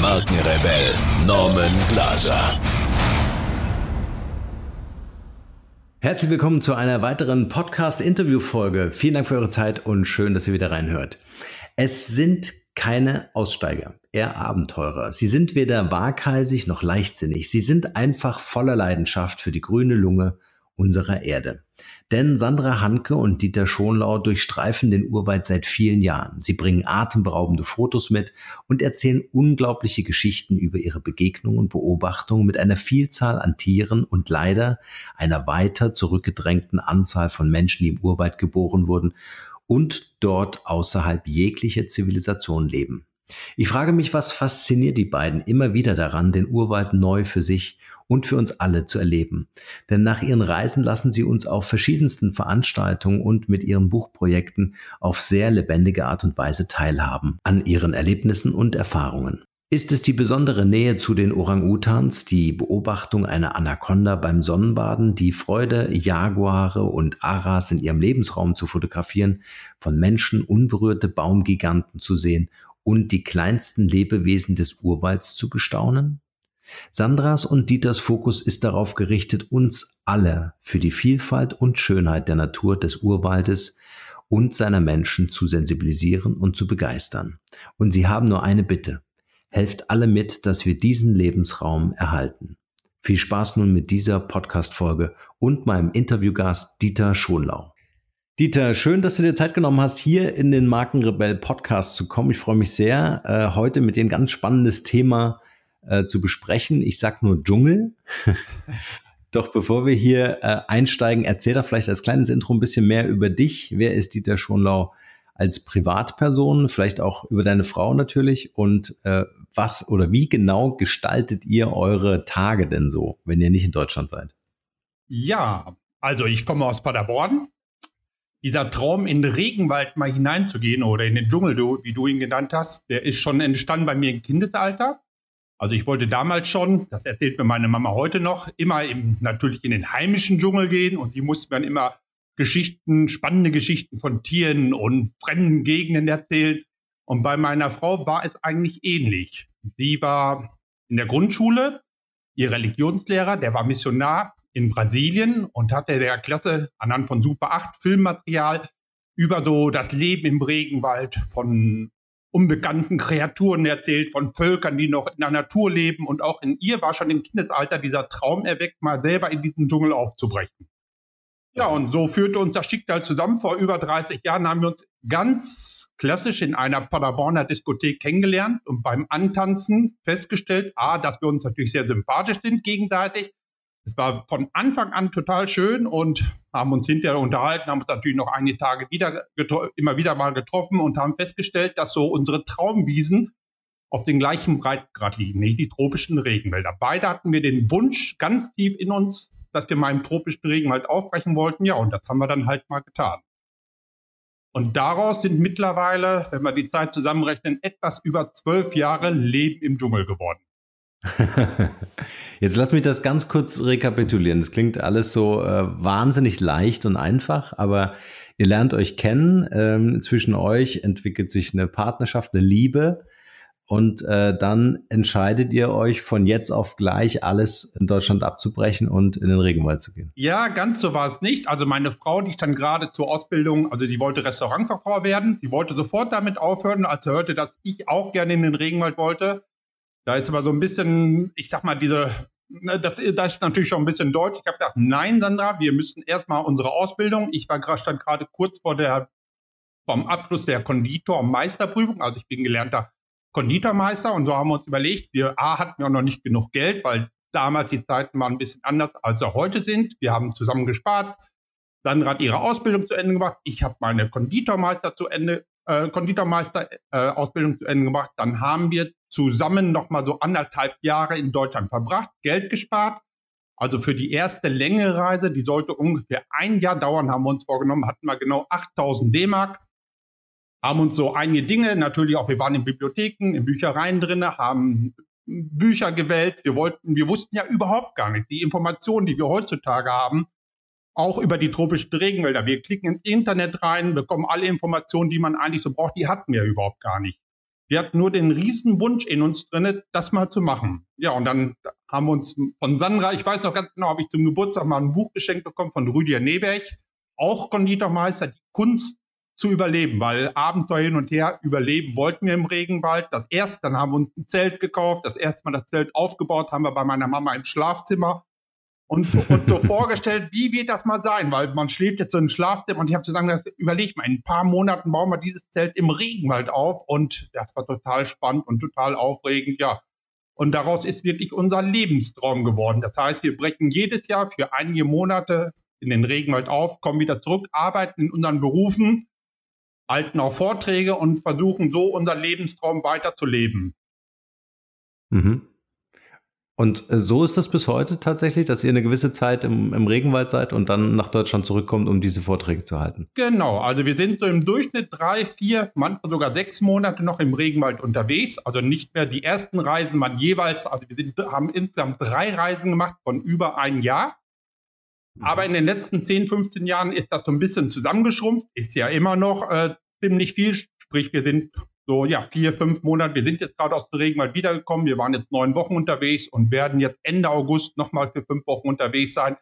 Markenrebell Norman Glaser. Herzlich willkommen zu einer weiteren Podcast-Interview-Folge. Vielen Dank für eure Zeit und schön, dass ihr wieder reinhört. Es sind keine Aussteiger, eher Abenteurer. Sie sind weder waghalsig noch leichtsinnig. Sie sind einfach voller Leidenschaft für die grüne Lunge unserer Erde. Denn Sandra Hanke und Dieter Schonlau durchstreifen den Urwald seit vielen Jahren. Sie bringen atemberaubende Fotos mit und erzählen unglaubliche Geschichten über ihre Begegnungen und Beobachtungen mit einer Vielzahl an Tieren und leider einer weiter zurückgedrängten Anzahl von Menschen, die im Urwald geboren wurden und dort außerhalb jeglicher Zivilisation leben. Ich frage mich, was fasziniert die beiden immer wieder daran, den Urwald neu für sich und für uns alle zu erleben. Denn nach ihren Reisen lassen sie uns auf verschiedensten Veranstaltungen und mit ihren Buchprojekten auf sehr lebendige Art und Weise teilhaben an ihren Erlebnissen und Erfahrungen. Ist es die besondere Nähe zu den Orang-Utans, die Beobachtung einer Anaconda beim Sonnenbaden, die Freude, Jaguare und Aras in ihrem Lebensraum zu fotografieren, von Menschen unberührte Baumgiganten zu sehen und die kleinsten Lebewesen des Urwalds zu bestaunen? Sandras und Dieters Fokus ist darauf gerichtet, uns alle für die Vielfalt und Schönheit der Natur des Urwaldes und seiner Menschen zu sensibilisieren und zu begeistern. Und sie haben nur eine Bitte. Helft alle mit, dass wir diesen Lebensraum erhalten. Viel Spaß nun mit dieser Podcast-Folge und meinem Interviewgast Dieter Schonlau. Dieter, schön, dass du dir Zeit genommen hast, hier in den Markenrebell Podcast zu kommen. Ich freue mich sehr, äh, heute mit dir ein ganz spannendes Thema äh, zu besprechen. Ich sag nur Dschungel. Doch bevor wir hier äh, einsteigen, erzähl doch vielleicht als kleines Intro ein bisschen mehr über dich. Wer ist Dieter Schonlau als Privatperson? Vielleicht auch über deine Frau natürlich. Und äh, was oder wie genau gestaltet ihr eure Tage denn so, wenn ihr nicht in Deutschland seid? Ja, also ich komme aus Paderborn, dieser Traum, in den Regenwald mal hineinzugehen oder in den Dschungel, wie du ihn genannt hast, der ist schon entstanden bei mir im Kindesalter. Also ich wollte damals schon, das erzählt mir meine Mama heute noch, immer im, natürlich in den heimischen Dschungel gehen und die musste dann immer Geschichten, spannende Geschichten von Tieren und fremden Gegenden erzählen. Und bei meiner Frau war es eigentlich ähnlich. Sie war in der Grundschule, ihr Religionslehrer, der war Missionar in Brasilien und hatte der Klasse anhand von Super 8 Filmmaterial über so das Leben im Regenwald von unbekannten Kreaturen erzählt, von Völkern, die noch in der Natur leben. Und auch in ihr war schon im Kindesalter dieser Traum erweckt, mal selber in diesen Dschungel aufzubrechen. Ja, und so führte uns das Schicksal zusammen. Vor über 30 Jahren haben wir uns ganz klassisch in einer Paderborner Diskothek kennengelernt und beim Antanzen festgestellt, a, dass wir uns natürlich sehr sympathisch sind gegenseitig, es war von Anfang an total schön und haben uns hinterher unterhalten, haben uns natürlich noch einige Tage wieder immer wieder mal getroffen und haben festgestellt, dass so unsere Traumwiesen auf den gleichen Breitengrad liegen, nicht die tropischen Regenwälder. Beide hatten wir den Wunsch ganz tief in uns, dass wir mal im tropischen Regenwald aufbrechen wollten. Ja, und das haben wir dann halt mal getan. Und daraus sind mittlerweile, wenn wir die Zeit zusammenrechnen, etwas über zwölf Jahre Leben im Dschungel geworden. Jetzt lass mich das ganz kurz rekapitulieren. Das klingt alles so äh, wahnsinnig leicht und einfach, aber ihr lernt euch kennen. Ähm, zwischen euch entwickelt sich eine Partnerschaft, eine Liebe. Und äh, dann entscheidet ihr euch von jetzt auf gleich alles in Deutschland abzubrechen und in den Regenwald zu gehen. Ja, ganz so war es nicht. Also meine Frau, die stand gerade zur Ausbildung, also die wollte Restaurantfachfrau werden. Sie wollte sofort damit aufhören, als sie hörte, dass ich auch gerne in den Regenwald wollte. Da ist aber so ein bisschen, ich sag mal, diese, ne, das, das ist natürlich schon ein bisschen deutsch. Ich habe gedacht, nein, Sandra, wir müssen erstmal unsere Ausbildung. Ich war gerade stand gerade kurz vor der vom Abschluss der Konditor- und Meisterprüfung. Also ich bin gelernter Konditormeister und so haben wir uns überlegt, wir A, hatten ja noch nicht genug Geld, weil damals die Zeiten waren ein bisschen anders, als sie heute sind. Wir haben zusammen gespart. Sandra hat ihre Ausbildung zu Ende gemacht. Ich habe meine Konditormeister zu Ende, äh, Konditormeister äh, Ausbildung zu Ende gemacht. Dann haben wir zusammen nochmal so anderthalb Jahre in Deutschland verbracht, Geld gespart. Also für die erste längere Reise, die sollte ungefähr ein Jahr dauern, haben wir uns vorgenommen, hatten wir genau 8000 D-Mark, haben uns so einige Dinge, natürlich auch, wir waren in Bibliotheken, in Büchereien drin, haben Bücher gewählt. Wir wollten, wir wussten ja überhaupt gar nicht die Informationen, die wir heutzutage haben, auch über die tropischen Regenwälder. Wir klicken ins Internet rein, bekommen alle Informationen, die man eigentlich so braucht, die hatten wir überhaupt gar nicht. Wir hatten nur den riesen Wunsch in uns drin, das mal zu machen. Ja, und dann haben wir uns von Sandra, ich weiß noch ganz genau, habe ich zum Geburtstag mal ein Buch geschenkt bekommen von Rüdiger Neberg, auch Konditormeister, die Kunst zu überleben, weil Abenteuer hin und her überleben wollten wir im Regenwald. Das erste, dann haben wir uns ein Zelt gekauft, das erste Mal das Zelt aufgebaut, haben wir bei meiner Mama im Schlafzimmer und, und so vorgestellt, wie wird das mal sein? Weil man schläft jetzt so im Schlafzimmer und ich habe zusammen überlegt mal, in ein paar Monaten bauen wir dieses Zelt im Regenwald auf und das war total spannend und total aufregend, ja. Und daraus ist wirklich unser Lebenstraum geworden. Das heißt, wir brechen jedes Jahr für einige Monate in den Regenwald auf, kommen wieder zurück, arbeiten in unseren Berufen, halten auch Vorträge und versuchen so unser Lebenstraum weiterzuleben. Mhm. Und äh, so ist das bis heute tatsächlich, dass ihr eine gewisse Zeit im, im, Regenwald seid und dann nach Deutschland zurückkommt, um diese Vorträge zu halten. Genau, also wir sind so im Durchschnitt drei, vier, manchmal sogar sechs Monate noch im Regenwald unterwegs. Also nicht mehr die ersten Reisen man jeweils, also wir sind, haben insgesamt drei Reisen gemacht von über ein Jahr. Mhm. Aber in den letzten 10, 15 Jahren ist das so ein bisschen zusammengeschrumpft, ist ja immer noch äh, ziemlich viel. Sprich, wir sind so ja vier, fünf Monate. Wir sind jetzt gerade aus dem Regenwald wiedergekommen. Wir waren jetzt neun Wochen unterwegs und werden jetzt Ende August nochmal für fünf Wochen unterwegs sein,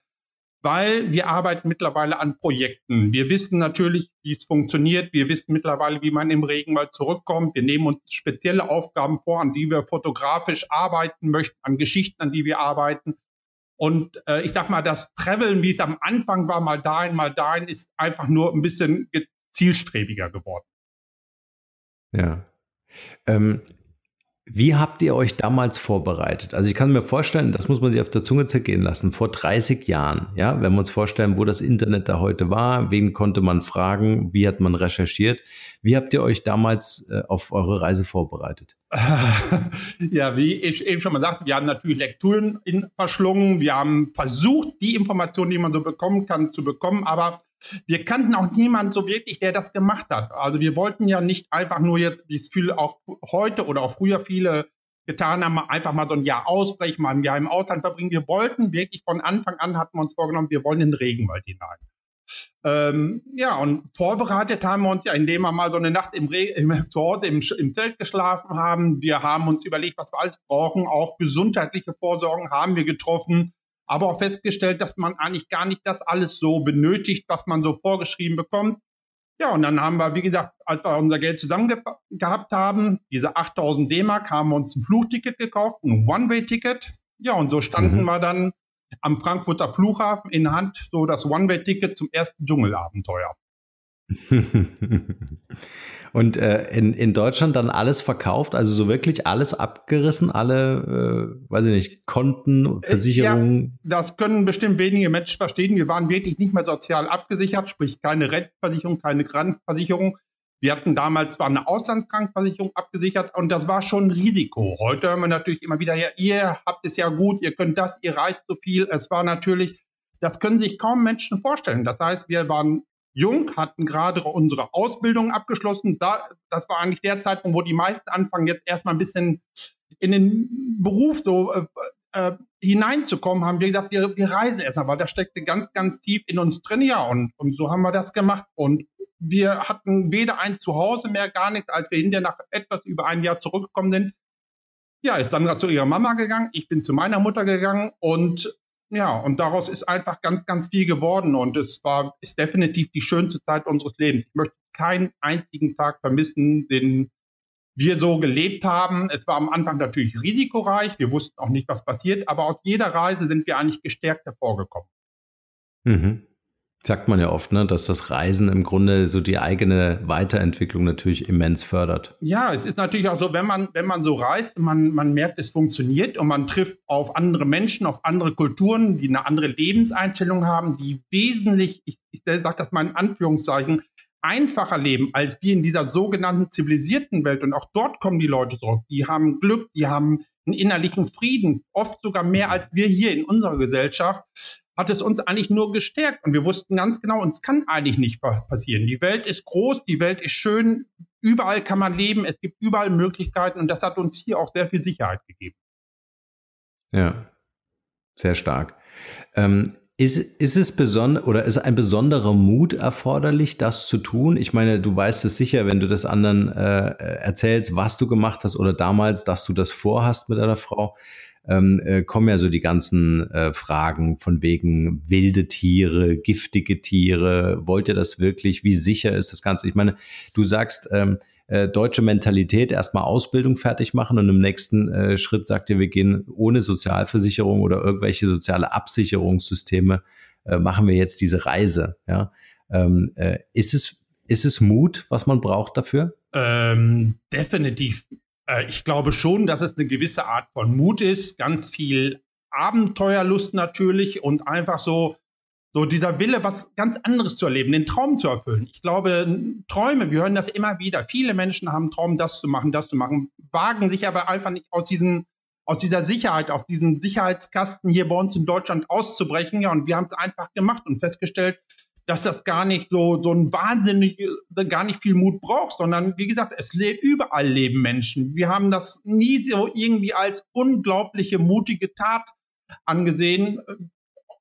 weil wir arbeiten mittlerweile an Projekten. Wir wissen natürlich, wie es funktioniert. Wir wissen mittlerweile, wie man im Regenwald zurückkommt. Wir nehmen uns spezielle Aufgaben vor, an die wir fotografisch arbeiten möchten, an Geschichten, an die wir arbeiten. Und äh, ich sag mal, das Traveln, wie es am Anfang war, mal dahin, mal dahin, ist einfach nur ein bisschen zielstrebiger geworden. Ja. Ähm, wie habt ihr euch damals vorbereitet? Also ich kann mir vorstellen, das muss man sich auf der Zunge zergehen lassen, vor 30 Jahren, ja, wenn wir uns vorstellen, wo das Internet da heute war, wen konnte man fragen, wie hat man recherchiert? Wie habt ihr euch damals äh, auf eure Reise vorbereitet? ja, wie ich eben schon mal sagte, wir haben natürlich Lektüren verschlungen, wir haben versucht, die Informationen, die man so bekommen kann, zu bekommen, aber wir kannten auch niemanden so wirklich, der das gemacht hat. Also wir wollten ja nicht einfach nur jetzt, wie es viele auch heute oder auch früher viele getan haben, einfach mal so ein Jahr ausbrechen, mal ein Jahr im Ausland verbringen. Wir wollten wirklich von Anfang an, hatten wir uns vorgenommen, wir wollen in den Regenwald hinein. Ähm, ja, und vorbereitet haben wir uns ja, indem wir mal so eine Nacht im, Re im zu Hause im, im, Zelt geschlafen haben. Wir haben uns überlegt, was wir alles brauchen. Auch gesundheitliche Vorsorgen haben wir getroffen aber auch festgestellt, dass man eigentlich gar nicht das alles so benötigt, was man so vorgeschrieben bekommt. Ja, und dann haben wir, wie gesagt, als wir unser Geld zusammen gehabt haben, diese 8000 D-Mark, haben wir uns ein Flugticket gekauft, ein One-Way-Ticket. Ja, und so standen mhm. wir dann am Frankfurter Flughafen in Hand, so das One-Way-Ticket zum ersten Dschungelabenteuer. Und äh, in, in Deutschland dann alles verkauft, also so wirklich alles abgerissen, alle, äh, weiß ich nicht, Konten, Versicherungen. Ja, das können bestimmt wenige Menschen verstehen. Wir waren wirklich nicht mehr sozial abgesichert, sprich keine Rentenversicherung, keine Krankenversicherung. Wir hatten damals zwar eine Auslandskrankenversicherung abgesichert und das war schon ein Risiko. Heute hören wir natürlich immer wieder, ja, ihr habt es ja gut, ihr könnt das, ihr reist so viel. Es war natürlich, das können sich kaum Menschen vorstellen. Das heißt, wir waren jung, hatten gerade unsere Ausbildung abgeschlossen. Da, das war eigentlich der Zeitpunkt, wo die meisten anfangen, jetzt erstmal ein bisschen in den Beruf so äh, äh, hineinzukommen, haben wir gesagt, wir, wir reisen erstmal, weil das steckte ganz, ganz tief in uns drin. Ja, und, und so haben wir das gemacht. Und wir hatten weder ein Zuhause mehr, gar nichts, als wir hinterher nach etwas über ein Jahr zurückgekommen sind. Ja, ist Sandra zu ihrer Mama gegangen, ich bin zu meiner Mutter gegangen und ja, und daraus ist einfach ganz, ganz viel geworden und es war, ist definitiv die schönste Zeit unseres Lebens. Ich möchte keinen einzigen Tag vermissen, den wir so gelebt haben. Es war am Anfang natürlich risikoreich. Wir wussten auch nicht, was passiert, aber aus jeder Reise sind wir eigentlich gestärkt hervorgekommen. Mhm sagt man ja oft, ne, dass das Reisen im Grunde so die eigene Weiterentwicklung natürlich immens fördert. Ja, es ist natürlich auch so, wenn man, wenn man so reist, man, man merkt, es funktioniert und man trifft auf andere Menschen, auf andere Kulturen, die eine andere Lebenseinstellung haben, die wesentlich, ich, ich sage das mal in Anführungszeichen, einfacher leben als wir in dieser sogenannten zivilisierten Welt. Und auch dort kommen die Leute zurück. Die haben Glück, die haben einen innerlichen Frieden, oft sogar mehr als wir hier in unserer Gesellschaft, hat es uns eigentlich nur gestärkt. Und wir wussten ganz genau, uns kann eigentlich nicht passieren. Die Welt ist groß, die Welt ist schön, überall kann man leben, es gibt überall Möglichkeiten und das hat uns hier auch sehr viel Sicherheit gegeben. Ja, sehr stark. Ähm, ist, ist es besonders oder ist ein besonderer Mut erforderlich, das zu tun? Ich meine, du weißt es sicher, wenn du das anderen äh, erzählst, was du gemacht hast oder damals, dass du das vorhast mit deiner Frau, ähm, äh, kommen ja so die ganzen äh, Fragen von wegen wilde Tiere, giftige Tiere. Wollt ihr das wirklich? Wie sicher ist das Ganze? Ich meine, du sagst, ähm, äh, deutsche Mentalität erstmal Ausbildung fertig machen und im nächsten äh, Schritt sagt ihr, wir gehen ohne Sozialversicherung oder irgendwelche soziale Absicherungssysteme, äh, machen wir jetzt diese Reise. Ja? Ähm, äh, ist, es, ist es Mut, was man braucht dafür? Ähm, definitiv. Äh, ich glaube schon, dass es eine gewisse Art von Mut ist, ganz viel Abenteuerlust natürlich und einfach so so dieser Wille, was ganz anderes zu erleben, den Traum zu erfüllen. Ich glaube, Träume, wir hören das immer wieder. Viele Menschen haben Traum, das zu machen, das zu machen, wagen sich aber einfach nicht aus diesen aus dieser Sicherheit, aus diesem Sicherheitskasten hier bei uns in Deutschland auszubrechen. Ja, und wir haben es einfach gemacht und festgestellt, dass das gar nicht so, so ein wahnsinnig, gar nicht viel Mut braucht, sondern wie gesagt, es lebt, überall leben Menschen. Wir haben das nie so irgendwie als unglaubliche, mutige Tat angesehen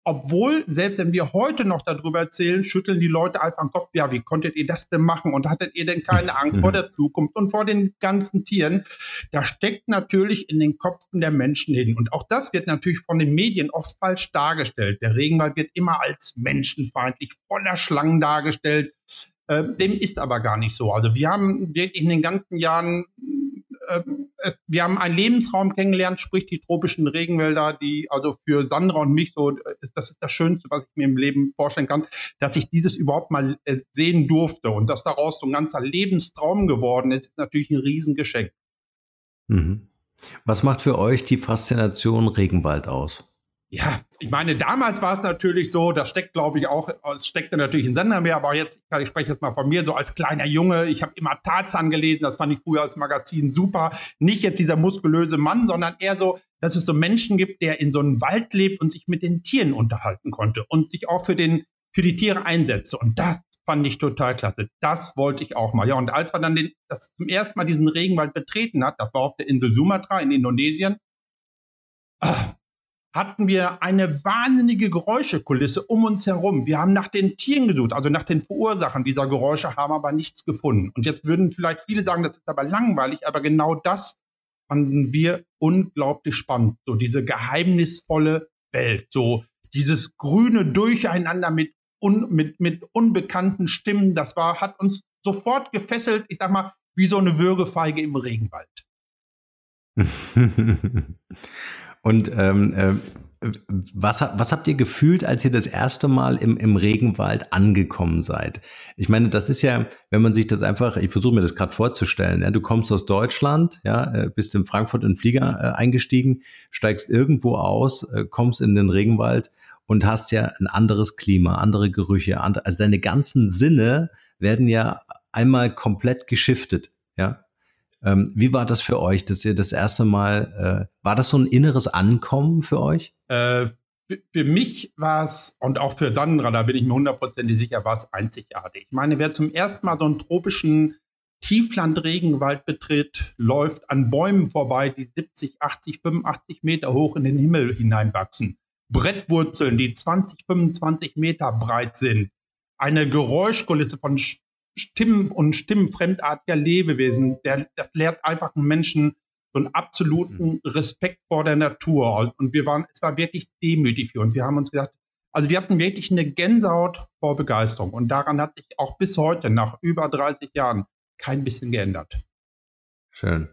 obwohl, selbst wenn wir heute noch darüber erzählen, schütteln die Leute einfach den Kopf, ja, wie konntet ihr das denn machen? Und hattet ihr denn keine Angst vor der Zukunft und vor den ganzen Tieren? Da steckt natürlich in den Köpfen der Menschen hin. Und auch das wird natürlich von den Medien oft falsch dargestellt. Der Regenwald wird immer als menschenfeindlich, voller Schlangen dargestellt. Äh, dem ist aber gar nicht so. Also wir haben wirklich in den ganzen Jahren äh, es, wir haben einen Lebensraum kennengelernt, sprich die tropischen Regenwälder, die also für Sandra und mich so, äh, das ist das Schönste, was ich mir im Leben vorstellen kann, dass ich dieses überhaupt mal äh, sehen durfte und dass daraus so ein ganzer Lebenstraum geworden ist, ist natürlich ein Riesengeschenk. Mhm. Was macht für euch die Faszination Regenwald aus? Ja, ich meine, damals war es natürlich so, das steckt, glaube ich, auch, es steckte natürlich in Sender mehr, aber jetzt, ich spreche jetzt mal von mir, so als kleiner Junge, ich habe immer Tarzan gelesen, das fand ich früher als Magazin super. Nicht jetzt dieser muskulöse Mann, sondern eher so, dass es so Menschen gibt, der in so einem Wald lebt und sich mit den Tieren unterhalten konnte und sich auch für den, für die Tiere einsetzte. Und das fand ich total klasse. Das wollte ich auch mal. Ja, und als wir dann den, das zum ersten Mal diesen Regenwald betreten hat, das war auf der Insel Sumatra in Indonesien, ah, hatten wir eine wahnsinnige Geräuschekulisse um uns herum. Wir haben nach den Tieren gesucht, also nach den Verursachern dieser Geräusche, haben aber nichts gefunden. Und jetzt würden vielleicht viele sagen, das ist aber langweilig, aber genau das fanden wir unglaublich spannend. So diese geheimnisvolle Welt, so dieses grüne Durcheinander mit, un, mit, mit unbekannten Stimmen, das war, hat uns sofort gefesselt, ich sag mal, wie so eine Würgefeige im Regenwald. Und ähm, äh, was, was habt ihr gefühlt, als ihr das erste Mal im, im Regenwald angekommen seid? Ich meine, das ist ja, wenn man sich das einfach, ich versuche mir das gerade vorzustellen, ja, du kommst aus Deutschland, ja, äh, bist in Frankfurt in Flieger äh, eingestiegen, steigst irgendwo aus, äh, kommst in den Regenwald und hast ja ein anderes Klima, andere Gerüche, andere, also deine ganzen Sinne werden ja einmal komplett geschiftet, ja. Ähm, wie war das für euch, dass ihr das erste Mal, äh, war das so ein inneres Ankommen für euch? Äh, für, für, mich war es, und auch für Sandra, da bin ich mir hundertprozentig sicher, war es einzigartig. Ich meine, wer zum ersten Mal so einen tropischen Tiefland-Regenwald betritt, läuft an Bäumen vorbei, die 70, 80, 85 Meter hoch in den Himmel hineinwachsen. Brettwurzeln, die 20, 25 Meter breit sind. Eine Geräuschkulisse von Stimmen und stimmenfremdartiger Lebewesen. Der, das lehrt einfach einen Menschen so einen absoluten mhm. Respekt vor der Natur. Und wir waren, es war wirklich demütig für uns. Wir haben uns gesagt, also wir hatten wirklich eine Gänsehaut vor Begeisterung. Und daran hat sich auch bis heute, nach über 30 Jahren, kein bisschen geändert. Schön.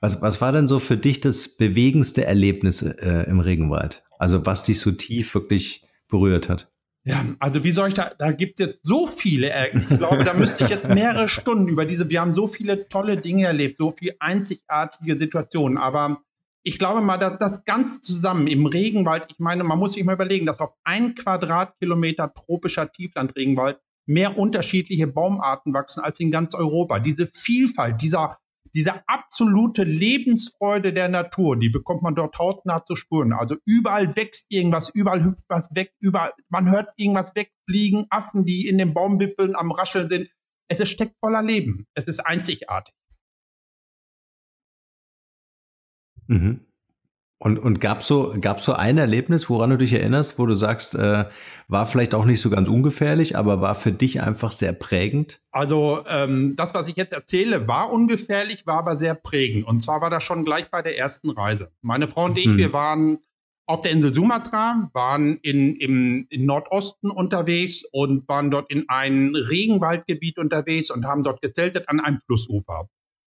Was, was war denn so für dich das bewegendste Erlebnis äh, im Regenwald? Also was dich so tief wirklich berührt hat? Ja, also wie soll ich da, da gibt es jetzt so viele, ich glaube, da müsste ich jetzt mehrere Stunden über diese, wir haben so viele tolle Dinge erlebt, so viele einzigartige Situationen, aber ich glaube mal, dass das ganz zusammen im Regenwald, ich meine, man muss sich mal überlegen, dass auf ein Quadratkilometer tropischer Tieflandregenwald mehr unterschiedliche Baumarten wachsen als in ganz Europa. Diese Vielfalt, dieser, diese absolute Lebensfreude der Natur, die bekommt man dort hautnah zu spüren. Also überall wächst irgendwas, überall hüpft was weg, überall, man hört irgendwas wegfliegen, Affen, die in den Baumwipfeln am Rascheln sind. Es ist steckt voller Leben. Es ist einzigartig. Mhm. Und, und gab so, gab so ein Erlebnis, woran du dich erinnerst, wo du sagst, äh, war vielleicht auch nicht so ganz ungefährlich, aber war für dich einfach sehr prägend? Also ähm, das, was ich jetzt erzähle, war ungefährlich, war aber sehr prägend. Und zwar war das schon gleich bei der ersten Reise. Meine Frau und ich, hm. wir waren auf der Insel Sumatra, waren in, im, im Nordosten unterwegs und waren dort in ein Regenwaldgebiet unterwegs und haben dort gezeltet an einem Flussufer.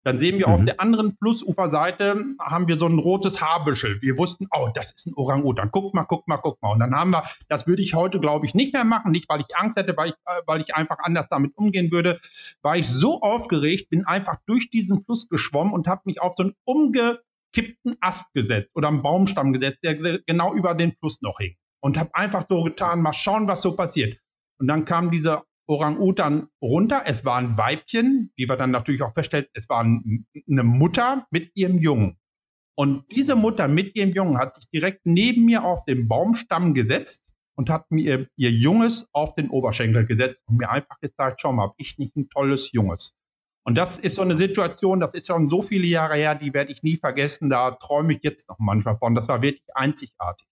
Dann sehen wir mhm. auf der anderen Flussuferseite haben wir so ein rotes Haarbüschel. Wir wussten, oh, das ist ein Orang-Utan. Guck mal, guck mal, guck mal. Und dann haben wir, das würde ich heute, glaube ich, nicht mehr machen. Nicht, weil ich Angst hätte, weil ich, äh, weil ich einfach anders damit umgehen würde. War ich so aufgeregt, bin einfach durch diesen Fluss geschwommen und habe mich auf so einen umgekippten Ast gesetzt oder einen Baumstamm gesetzt, der genau über den Fluss noch hing. Und habe einfach so getan, mal schauen, was so passiert. Und dann kam dieser Orang-Utan runter. Es war ein Weibchen, wie wir dann natürlich auch feststellen, es war eine Mutter mit ihrem Jungen. Und diese Mutter mit ihrem Jungen hat sich direkt neben mir auf den Baumstamm gesetzt und hat mir ihr Junges auf den Oberschenkel gesetzt und mir einfach gezeigt, schau mal, hab ich nicht ein tolles Junges. Und das ist so eine Situation, das ist schon so viele Jahre her, die werde ich nie vergessen. Da träume ich jetzt noch manchmal von. Das war wirklich einzigartig.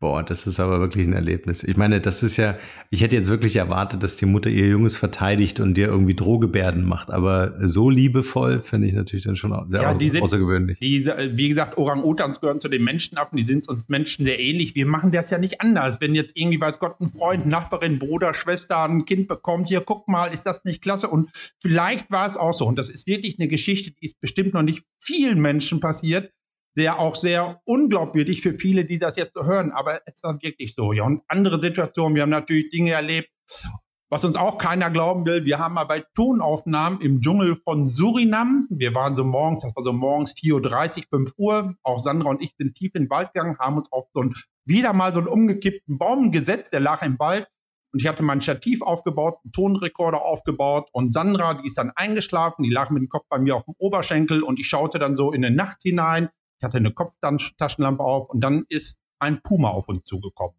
Boah, das ist aber wirklich ein Erlebnis. Ich meine, das ist ja, ich hätte jetzt wirklich erwartet, dass die Mutter ihr Junges verteidigt und dir irgendwie Drohgebärden macht, aber so liebevoll finde ich natürlich dann schon sehr ja, die sind, außergewöhnlich. Die, wie gesagt, Orang-Utans gehören zu den Menschenaffen, die sind uns Menschen sehr ähnlich. Wir machen das ja nicht anders. Wenn jetzt irgendwie, weiß Gott, ein Freund, Nachbarin, Bruder, Schwester ein Kind bekommt, hier, guck mal, ist das nicht klasse? Und vielleicht war es auch so. Und das ist wirklich eine Geschichte, die ist bestimmt noch nicht vielen Menschen passiert sehr auch sehr unglaubwürdig für viele, die das jetzt so hören, aber es war wirklich so. Ja, und andere Situationen, wir haben natürlich Dinge erlebt, was uns auch keiner glauben will. Wir haben mal bei Tonaufnahmen im Dschungel von Surinam, wir waren so morgens, das war so morgens 4.30 Uhr, 5 Uhr, auch Sandra und ich sind tief in den Wald gegangen, haben uns auf so einen, wieder mal so einen umgekippten Baum gesetzt, der lag im Wald. Und ich hatte mein Stativ aufgebaut, einen Tonrekorder aufgebaut und Sandra, die ist dann eingeschlafen, die lag mit dem Kopf bei mir auf dem Oberschenkel und ich schaute dann so in die Nacht hinein hatte eine Kopftaschenlampe auf und dann ist ein Puma auf uns zugekommen.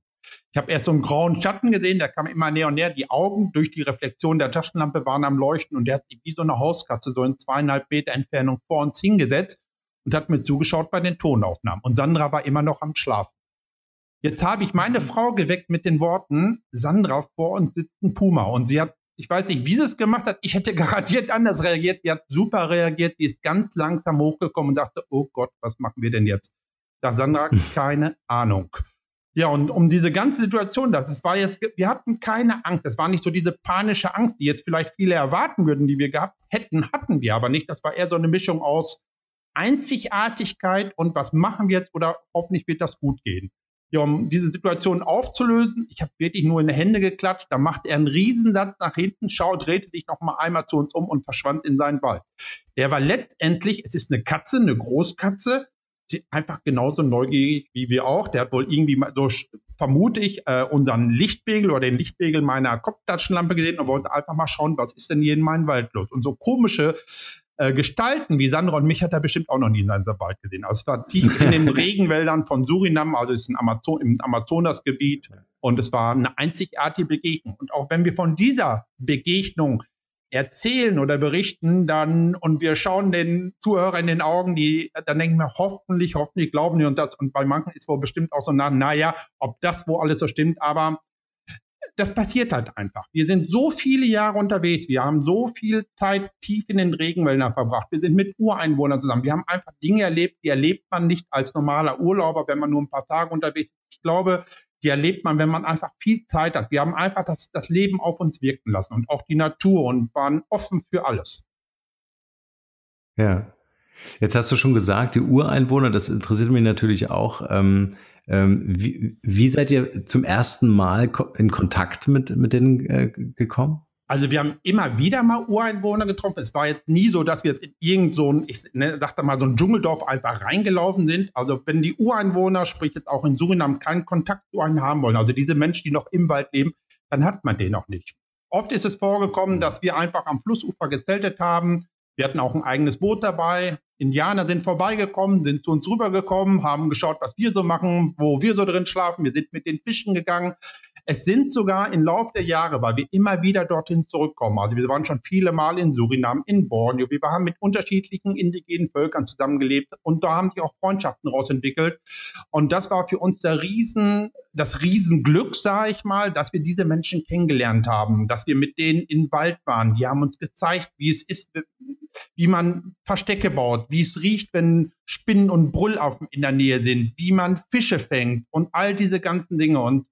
Ich habe erst so einen grauen Schatten gesehen, der kam immer näher und näher. Die Augen durch die Reflexion der Taschenlampe waren am Leuchten und der hat sich wie so eine Hauskatze so in zweieinhalb Meter Entfernung vor uns hingesetzt und hat mir zugeschaut bei den Tonaufnahmen. Und Sandra war immer noch am Schlafen. Jetzt habe ich meine Frau geweckt mit den Worten, Sandra, vor uns sitzt ein Puma. Und sie hat ich weiß nicht, wie sie es gemacht hat. Ich hätte garantiert anders reagiert. Sie hat super reagiert. Sie ist ganz langsam hochgekommen und dachte, oh Gott, was machen wir denn jetzt? Da Sandra, keine Ahnung. Ja, und um diese ganze Situation, das war jetzt, wir hatten keine Angst. Es war nicht so diese panische Angst, die jetzt vielleicht viele erwarten würden, die wir gehabt hätten, hatten wir aber nicht. Das war eher so eine Mischung aus Einzigartigkeit und was machen wir jetzt oder hoffentlich wird das gut gehen ja, um diese Situation aufzulösen. Ich habe wirklich nur in die Hände geklatscht. Da macht er einen Riesensatz nach hinten, schaut, drehte sich noch mal einmal zu uns um und verschwand in seinen Wald. Der war letztendlich, es ist eine Katze, eine Großkatze, einfach genauso neugierig wie wir auch. Der hat wohl irgendwie so vermute ich, äh, unseren Lichtpegel oder den Lichtpegel meiner Kopftaschenlampe gesehen und wollte einfach mal schauen, was ist denn hier in meinem Wald los. Und so komische äh, Gestalten wie Sandra und mich hat er bestimmt auch noch nie in seinem Wald gesehen. Also es war tief in den Regenwäldern von Surinam, also es ist ein Amazon, im Amazonasgebiet und es war eine einzigartige Begegnung. Und auch wenn wir von dieser Begegnung erzählen oder berichten, dann und wir schauen den Zuhörer in den Augen, die dann denken wir hoffentlich, hoffentlich glauben die und das und bei manchen ist wohl bestimmt auch so nah, naja, ob das wo alles so stimmt, aber das passiert halt einfach. Wir sind so viele Jahre unterwegs, wir haben so viel Zeit tief in den Regenwäldern verbracht, wir sind mit Ureinwohnern zusammen, wir haben einfach Dinge erlebt, die erlebt man nicht als normaler Urlauber, wenn man nur ein paar Tage unterwegs ist. Ich glaube, die erlebt man, wenn man einfach viel Zeit hat. Wir haben einfach das, das Leben auf uns wirken lassen und auch die Natur und waren offen für alles. Ja. Jetzt hast du schon gesagt, die Ureinwohner, das interessiert mich natürlich auch. Ähm, wie, wie seid ihr zum ersten Mal in Kontakt mit, mit denen äh, gekommen? Also wir haben immer wieder mal Ureinwohner getroffen. Es war jetzt nie so, dass wir jetzt in irgend so ein, ich ne, sagte mal, so ein Dschungeldorf einfach reingelaufen sind. Also wenn die Ureinwohner, sprich jetzt auch in Surinam, keinen Kontakt zu einem haben wollen, also diese Menschen, die noch im Wald leben, dann hat man den auch nicht. Oft ist es vorgekommen, dass wir einfach am Flussufer gezeltet haben. Wir hatten auch ein eigenes Boot dabei. Indianer sind vorbeigekommen, sind zu uns rübergekommen, haben geschaut, was wir so machen, wo wir so drin schlafen. Wir sind mit den Fischen gegangen. Es sind sogar im Laufe der Jahre, weil wir immer wieder dorthin zurückkommen. Also wir waren schon viele Mal in Suriname, in Borneo. Wir haben mit unterschiedlichen indigenen Völkern zusammengelebt und da haben sich auch Freundschaften rausentwickelt. Und das war für uns der Riesen, das Riesenglück, sage ich mal, dass wir diese Menschen kennengelernt haben, dass wir mit denen im Wald waren. Die haben uns gezeigt, wie es ist, wie man Verstecke baut, wie es riecht, wenn Spinnen und Brull auf, in der Nähe sind, wie man Fische fängt und all diese ganzen Dinge. Und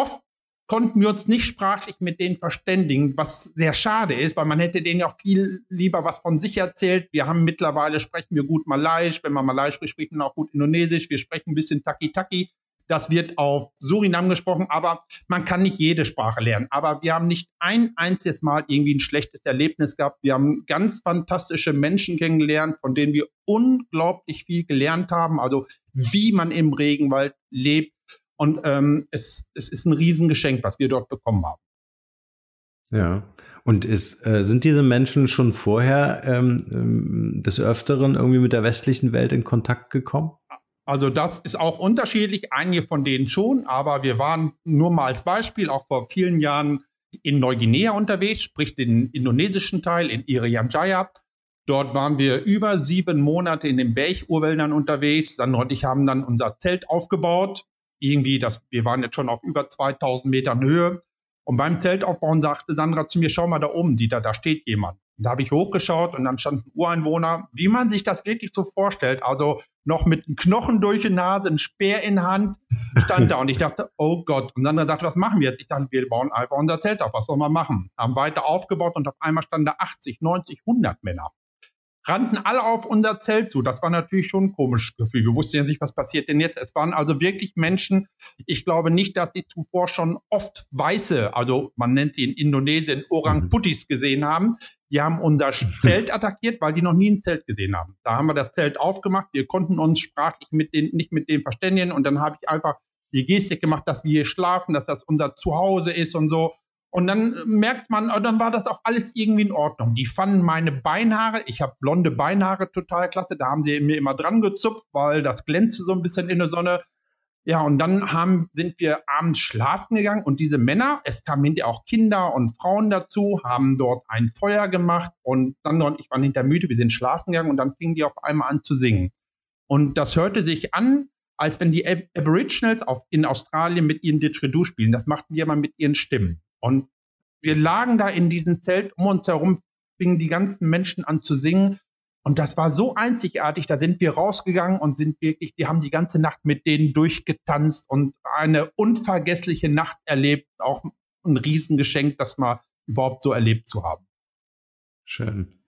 oft konnten wir uns nicht sprachlich mit denen verständigen, was sehr schade ist, weil man hätte denen ja viel lieber was von sich erzählt. Wir haben mittlerweile sprechen wir gut Malaiisch. Wenn man Malaiisch spricht, spricht man auch gut Indonesisch. Wir sprechen ein bisschen Taki-Taki. Das wird auf Surinam gesprochen, aber man kann nicht jede Sprache lernen. Aber wir haben nicht ein einziges Mal irgendwie ein schlechtes Erlebnis gehabt. Wir haben ganz fantastische Menschen kennengelernt, von denen wir unglaublich viel gelernt haben. Also wie man im Regenwald lebt. Und ähm, es, es ist ein Riesengeschenk, was wir dort bekommen haben. Ja. Und ist, äh, sind diese Menschen schon vorher ähm, ähm des Öfteren irgendwie mit der westlichen Welt in Kontakt gekommen? Also das ist auch unterschiedlich, einige von denen schon, aber wir waren nur mal als Beispiel auch vor vielen Jahren in Neuguinea unterwegs, sprich den indonesischen Teil in Irian Jaya. Dort waren wir über sieben Monate in den Bergurwäldern unterwegs. Sandra und ich haben dann unser Zelt aufgebaut. Irgendwie, das, wir waren jetzt schon auf über 2000 Metern Höhe. Und beim Zeltaufbauen sagte Sandra zu mir, schau mal da oben, Dieter, da steht jemand. Und da habe ich hochgeschaut und dann stand ein Ureinwohner, wie man sich das wirklich so vorstellt. Also noch mit einem Knochen durch die Nase, ein Speer in Hand, stand da. Und ich dachte, oh Gott. Und dann sagte, was machen wir jetzt? Ich dachte, wir bauen einfach unser Zelt auf. Was soll man machen? Haben weiter aufgebaut und auf einmal standen da 80, 90, 100 Männer rannten alle auf unser Zelt zu. Das war natürlich schon ein komisches Gefühl. Wir wussten ja nicht, was passiert denn jetzt. Es waren also wirklich Menschen, ich glaube nicht, dass sie zuvor schon oft Weiße, also man nennt sie in Indonesien Orang-Puttis gesehen haben. Die haben unser Zelt attackiert, weil die noch nie ein Zelt gesehen haben. Da haben wir das Zelt aufgemacht. Wir konnten uns sprachlich mit den, nicht mit dem verständigen. Und dann habe ich einfach die Gestik gemacht, dass wir hier schlafen, dass das unser Zuhause ist und so. Und dann merkt man, oh, dann war das auch alles irgendwie in Ordnung. Die fanden meine Beinhaare, ich habe blonde Beinhaare total klasse, da haben sie mir immer dran gezupft, weil das glänzte so ein bisschen in der Sonne. Ja, und dann haben, sind wir abends schlafen gegangen und diese Männer, es kamen hinterher auch Kinder und Frauen dazu, haben dort ein Feuer gemacht und dann und ich war hinter müde, wir sind schlafen gegangen und dann fingen die auf einmal an zu singen. Und das hörte sich an, als wenn die Aboriginals auf, in Australien mit ihren Didgeridoo spielen. Das machten die immer mit ihren Stimmen. Und wir lagen da in diesem Zelt, um uns herum fingen die ganzen Menschen an zu singen. Und das war so einzigartig, da sind wir rausgegangen und sind wirklich, die haben die ganze Nacht mit denen durchgetanzt und eine unvergessliche Nacht erlebt. Auch ein Riesengeschenk, das mal überhaupt so erlebt zu haben. Schön.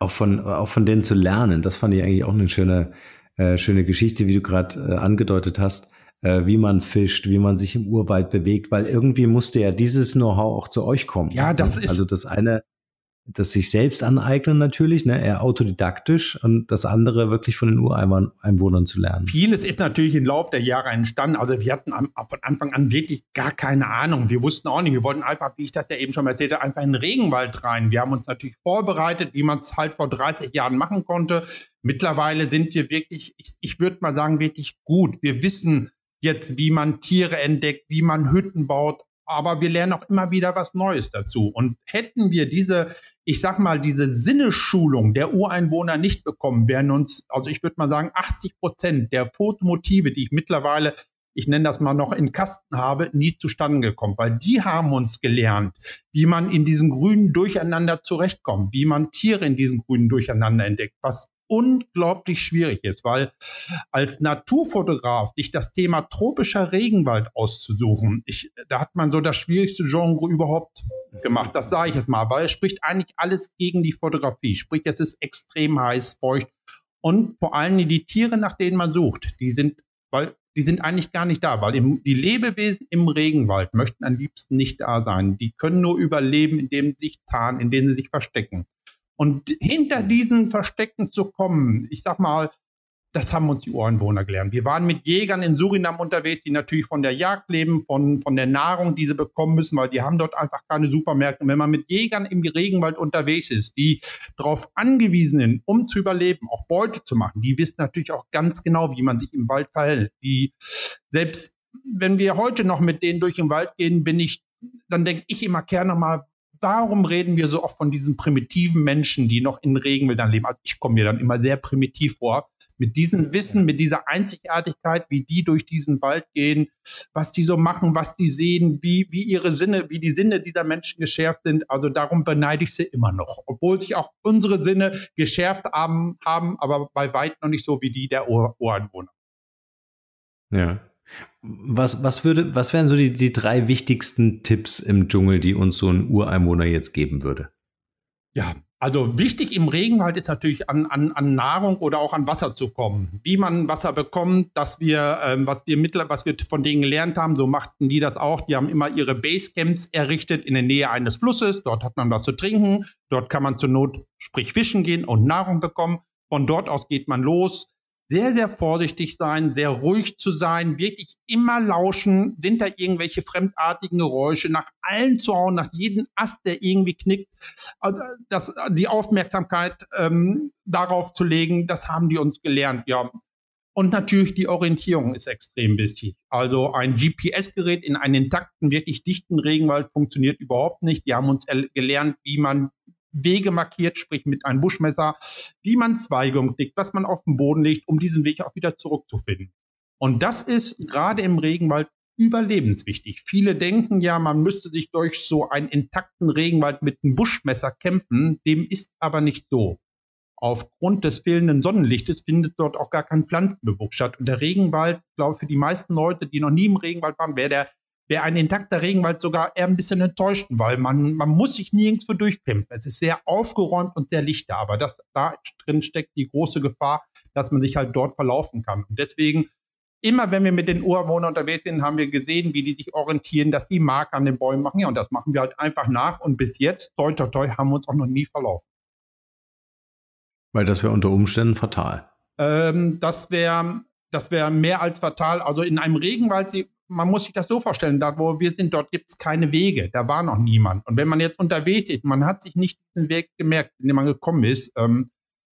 Auch von, auch von denen zu lernen, das fand ich eigentlich auch eine schöne, äh, schöne Geschichte, wie du gerade äh, angedeutet hast wie man fischt, wie man sich im Urwald bewegt, weil irgendwie musste ja dieses Know-how auch zu euch kommen. Ja, das ist. Also das eine, das sich selbst aneignen natürlich, ne, eher autodidaktisch und das andere wirklich von den Ureinwohnern zu lernen. Vieles ist natürlich im Laufe der Jahre entstanden. Also wir hatten am, von Anfang an wirklich gar keine Ahnung. Wir wussten auch nicht. Wir wollten einfach, wie ich das ja eben schon mal erzählte, einfach in den Regenwald rein. Wir haben uns natürlich vorbereitet, wie man es halt vor 30 Jahren machen konnte. Mittlerweile sind wir wirklich, ich, ich würde mal sagen, wirklich gut. Wir wissen, jetzt, wie man Tiere entdeckt, wie man Hütten baut. Aber wir lernen auch immer wieder was Neues dazu. Und hätten wir diese, ich sag mal, diese Sinneschulung der Ureinwohner nicht bekommen, wären uns, also ich würde mal sagen, 80 Prozent der Fotomotive, die ich mittlerweile ich nenne das mal noch in Kasten habe, nie zustande gekommen, weil die haben uns gelernt, wie man in diesen grünen Durcheinander zurechtkommt, wie man Tiere in diesen grünen Durcheinander entdeckt, was unglaublich schwierig ist, weil als Naturfotograf sich das Thema tropischer Regenwald auszusuchen, ich, da hat man so das schwierigste Genre überhaupt gemacht. Das sage ich jetzt mal, weil es spricht eigentlich alles gegen die Fotografie. Sprich, es ist extrem heiß, feucht und vor allem die Tiere, nach denen man sucht, die sind, weil die sind eigentlich gar nicht da, weil im, die Lebewesen im Regenwald möchten am liebsten nicht da sein. Die können nur überleben, indem sie sich tarnen, indem sie sich verstecken. Und hinter diesen Verstecken zu kommen, ich sag mal, das haben uns die Ureinwohner gelernt. Wir waren mit Jägern in Surinam unterwegs, die natürlich von der Jagd leben, von, von der Nahrung, die sie bekommen müssen, weil die haben dort einfach keine Supermärkte. Und wenn man mit Jägern im Regenwald unterwegs ist, die darauf angewiesen sind, um zu überleben, auch Beute zu machen, die wissen natürlich auch ganz genau, wie man sich im Wald verhält. Die selbst wenn wir heute noch mit denen durch den Wald gehen, bin ich, dann denke ich immer gerne mal, warum reden wir so oft von diesen primitiven Menschen, die noch in Regenwäldern leben? Also ich komme mir dann immer sehr primitiv vor. Mit diesem Wissen, mit dieser Einzigartigkeit, wie die durch diesen Wald gehen, was die so machen, was die sehen, wie, wie ihre Sinne, wie die Sinne dieser Menschen geschärft sind. Also darum beneide ich sie immer noch. Obwohl sich auch unsere Sinne geschärft haben, haben aber bei weitem noch nicht so wie die der Ureinwohner. Ja. Was, was, würde, was wären so die, die drei wichtigsten Tipps im Dschungel, die uns so ein Ureinwohner jetzt geben würde? Ja, also wichtig im Regenwald ist natürlich an, an, an Nahrung oder auch an Wasser zu kommen. Wie man Wasser bekommt, dass wir, ähm, was wir mittler, was wir von denen gelernt haben, so machten die das auch. Die haben immer ihre Basecamps errichtet in der Nähe eines Flusses. Dort hat man was zu trinken. Dort kann man zur Not, sprich fischen gehen und Nahrung bekommen. Von dort aus geht man los sehr, sehr vorsichtig sein, sehr ruhig zu sein, wirklich immer lauschen, sind da irgendwelche fremdartigen Geräusche, nach allen zu hauen, nach jedem Ast, der irgendwie knickt, also, das, die Aufmerksamkeit ähm, darauf zu legen, das haben die uns gelernt, ja. Und natürlich die Orientierung ist extrem wichtig. Also ein GPS-Gerät in einem intakten, wirklich dichten Regenwald funktioniert überhaupt nicht. Die haben uns gelernt, wie man Wege markiert, sprich mit einem Buschmesser, wie man Zweige umknickt, was man auf den Boden legt, um diesen Weg auch wieder zurückzufinden. Und das ist gerade im Regenwald überlebenswichtig. Viele denken ja, man müsste sich durch so einen intakten Regenwald mit einem Buschmesser kämpfen. Dem ist aber nicht so. Aufgrund des fehlenden Sonnenlichtes findet dort auch gar kein Pflanzenbewuchs statt. Und der Regenwald, glaube ich, für die meisten Leute, die noch nie im Regenwald waren, wäre der wäre ein intakter Regenwald sogar eher ein bisschen enttäuscht, weil man, man muss sich nirgendwo durchkämpfen. Es ist sehr aufgeräumt und sehr licht da, aber das, da drin steckt die große Gefahr, dass man sich halt dort verlaufen kann. Und deswegen, immer wenn wir mit den Urwohnern unterwegs sind, haben wir gesehen, wie die sich orientieren, dass die Mark an den Bäumen machen. Ja, und das machen wir halt einfach nach. Und bis jetzt, toi, toi, toi, haben wir uns auch noch nie verlaufen. Weil das wäre unter Umständen fatal. Ähm, das wäre das wäre mehr als fatal. Also in einem Regenwald, man muss sich das so vorstellen, da wo wir sind, dort gibt es keine Wege, da war noch niemand. Und wenn man jetzt unterwegs ist, man hat sich nicht den Weg gemerkt, in dem man gekommen ist, ähm,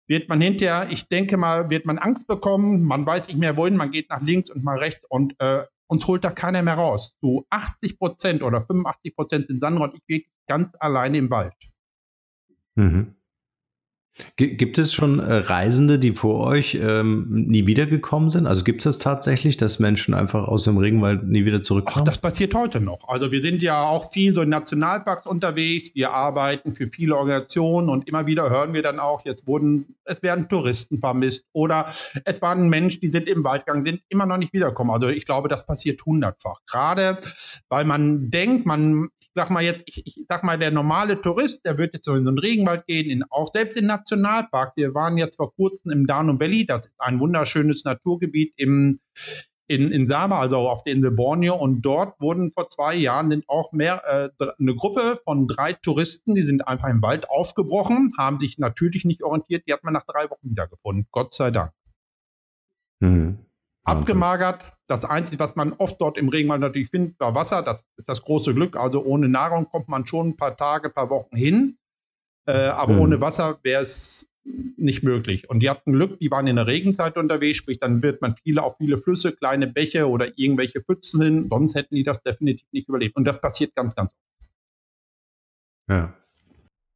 wird man hinterher, ich denke mal, wird man Angst bekommen, man weiß nicht mehr wohin, man geht nach links und mal rechts und äh, uns holt da keiner mehr raus. Zu 80 Prozent oder 85 Prozent sind Sandra und ich wirklich ganz alleine im Wald. Mhm. Gibt es schon äh, Reisende, die vor euch ähm, nie wiedergekommen sind? Also gibt es das tatsächlich, dass Menschen einfach aus dem Regenwald nie wieder zurückkommen? Ach, das passiert heute noch. Also wir sind ja auch viel so in Nationalparks unterwegs. Wir arbeiten für viele Organisationen und immer wieder hören wir dann auch, jetzt wurden, es werden Touristen vermisst oder es waren Menschen, die sind im Wald gegangen, sind immer noch nicht wiedergekommen. Also ich glaube, das passiert hundertfach. Gerade weil man denkt, man, sag mal jetzt, ich, ich sag mal, der normale Tourist, der wird jetzt so in so einen Regenwald gehen, in, auch selbst in Nationalpark. Wir waren jetzt vor kurzem im Dano Valley, das ist ein wunderschönes Naturgebiet im, in, in Sama, also auf der Insel Borneo. Und dort wurden vor zwei Jahren sind auch mehr äh, eine Gruppe von drei Touristen, die sind einfach im Wald aufgebrochen, haben sich natürlich nicht orientiert, die hat man nach drei Wochen wiedergefunden. Gott sei Dank. Mhm. Abgemagert. Das Einzige, was man oft dort im Regenwald natürlich findet, war Wasser. Das ist das große Glück. Also ohne Nahrung kommt man schon ein paar Tage, ein paar Wochen hin. Äh, aber mhm. ohne Wasser wäre es nicht möglich. Und die hatten Glück, die waren in der Regenzeit unterwegs, sprich, dann wird man viele auf viele Flüsse, kleine Bäche oder irgendwelche Pfützen hin, sonst hätten die das definitiv nicht überlebt. Und das passiert ganz, ganz oft. Ja.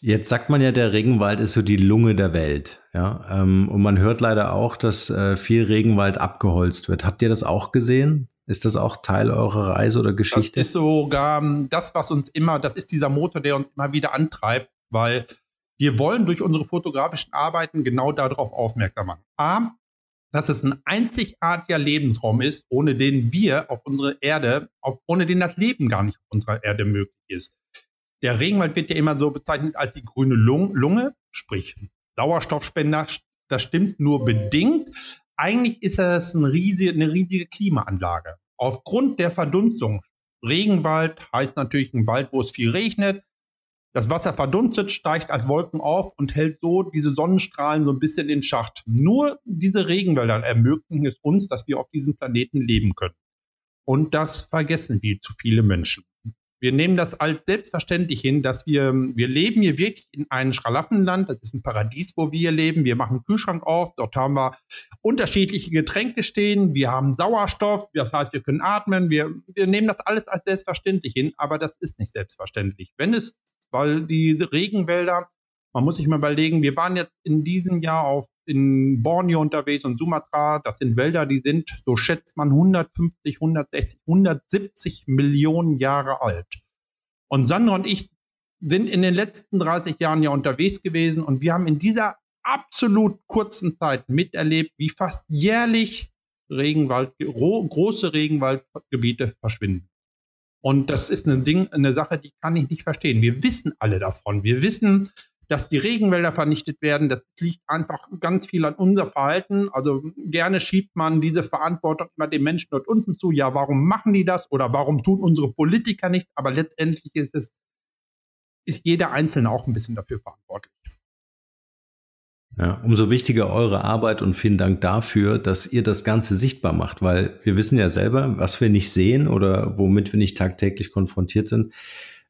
Jetzt sagt man ja, der Regenwald ist so die Lunge der Welt. Ja, ähm, und man hört leider auch, dass äh, viel Regenwald abgeholzt wird. Habt ihr das auch gesehen? Ist das auch Teil eurer Reise oder Geschichte? Das ist sogar ähm, das, was uns immer, das ist dieser Motor, der uns immer wieder antreibt, weil wir wollen durch unsere fotografischen Arbeiten genau darauf aufmerksam machen. A, dass es ein einzigartiger Lebensraum ist, ohne den wir auf unserer Erde, auf, ohne den das Leben gar nicht auf unserer Erde möglich ist. Der Regenwald wird ja immer so bezeichnet als die grüne Lunge, sprich Sauerstoffspender. Das stimmt nur bedingt. Eigentlich ist es eine riesige, eine riesige Klimaanlage. Aufgrund der Verdunstung. Regenwald heißt natürlich ein Wald, wo es viel regnet. Das Wasser verdunstet, steigt als Wolken auf und hält so diese Sonnenstrahlen so ein bisschen in Schacht. Nur diese Regenwälder ermöglichen es uns, dass wir auf diesem Planeten leben können. Und das vergessen viel zu viele Menschen. Wir nehmen das als selbstverständlich hin, dass wir, wir leben hier wirklich in einem Schralaffenland. Das ist ein Paradies, wo wir hier leben. Wir machen einen Kühlschrank auf. Dort haben wir unterschiedliche Getränke stehen. Wir haben Sauerstoff. Das heißt, wir können atmen. Wir, wir nehmen das alles als selbstverständlich hin. Aber das ist nicht selbstverständlich. Wenn es, weil die Regenwälder, man muss sich mal überlegen, wir waren jetzt in diesem Jahr auf in Borneo unterwegs und Sumatra. Das sind Wälder, die sind, so schätzt man, 150, 160, 170 Millionen Jahre alt. Und Sandra und ich sind in den letzten 30 Jahren ja unterwegs gewesen und wir haben in dieser absolut kurzen Zeit miterlebt, wie fast jährlich Regenwald, große Regenwaldgebiete verschwinden. Und das ist eine, Ding, eine Sache, die kann ich nicht verstehen. Wir wissen alle davon. Wir wissen, dass die Regenwälder vernichtet werden. Das liegt einfach ganz viel an unser Verhalten. Also gerne schiebt man diese Verantwortung immer den Menschen dort unten zu. Ja, warum machen die das oder warum tun unsere Politiker nicht? Aber letztendlich ist es, ist jeder Einzelne auch ein bisschen dafür verantwortlich. Ja, umso wichtiger eure Arbeit und vielen Dank dafür, dass ihr das Ganze sichtbar macht, weil wir wissen ja selber, was wir nicht sehen oder womit wir nicht tagtäglich konfrontiert sind,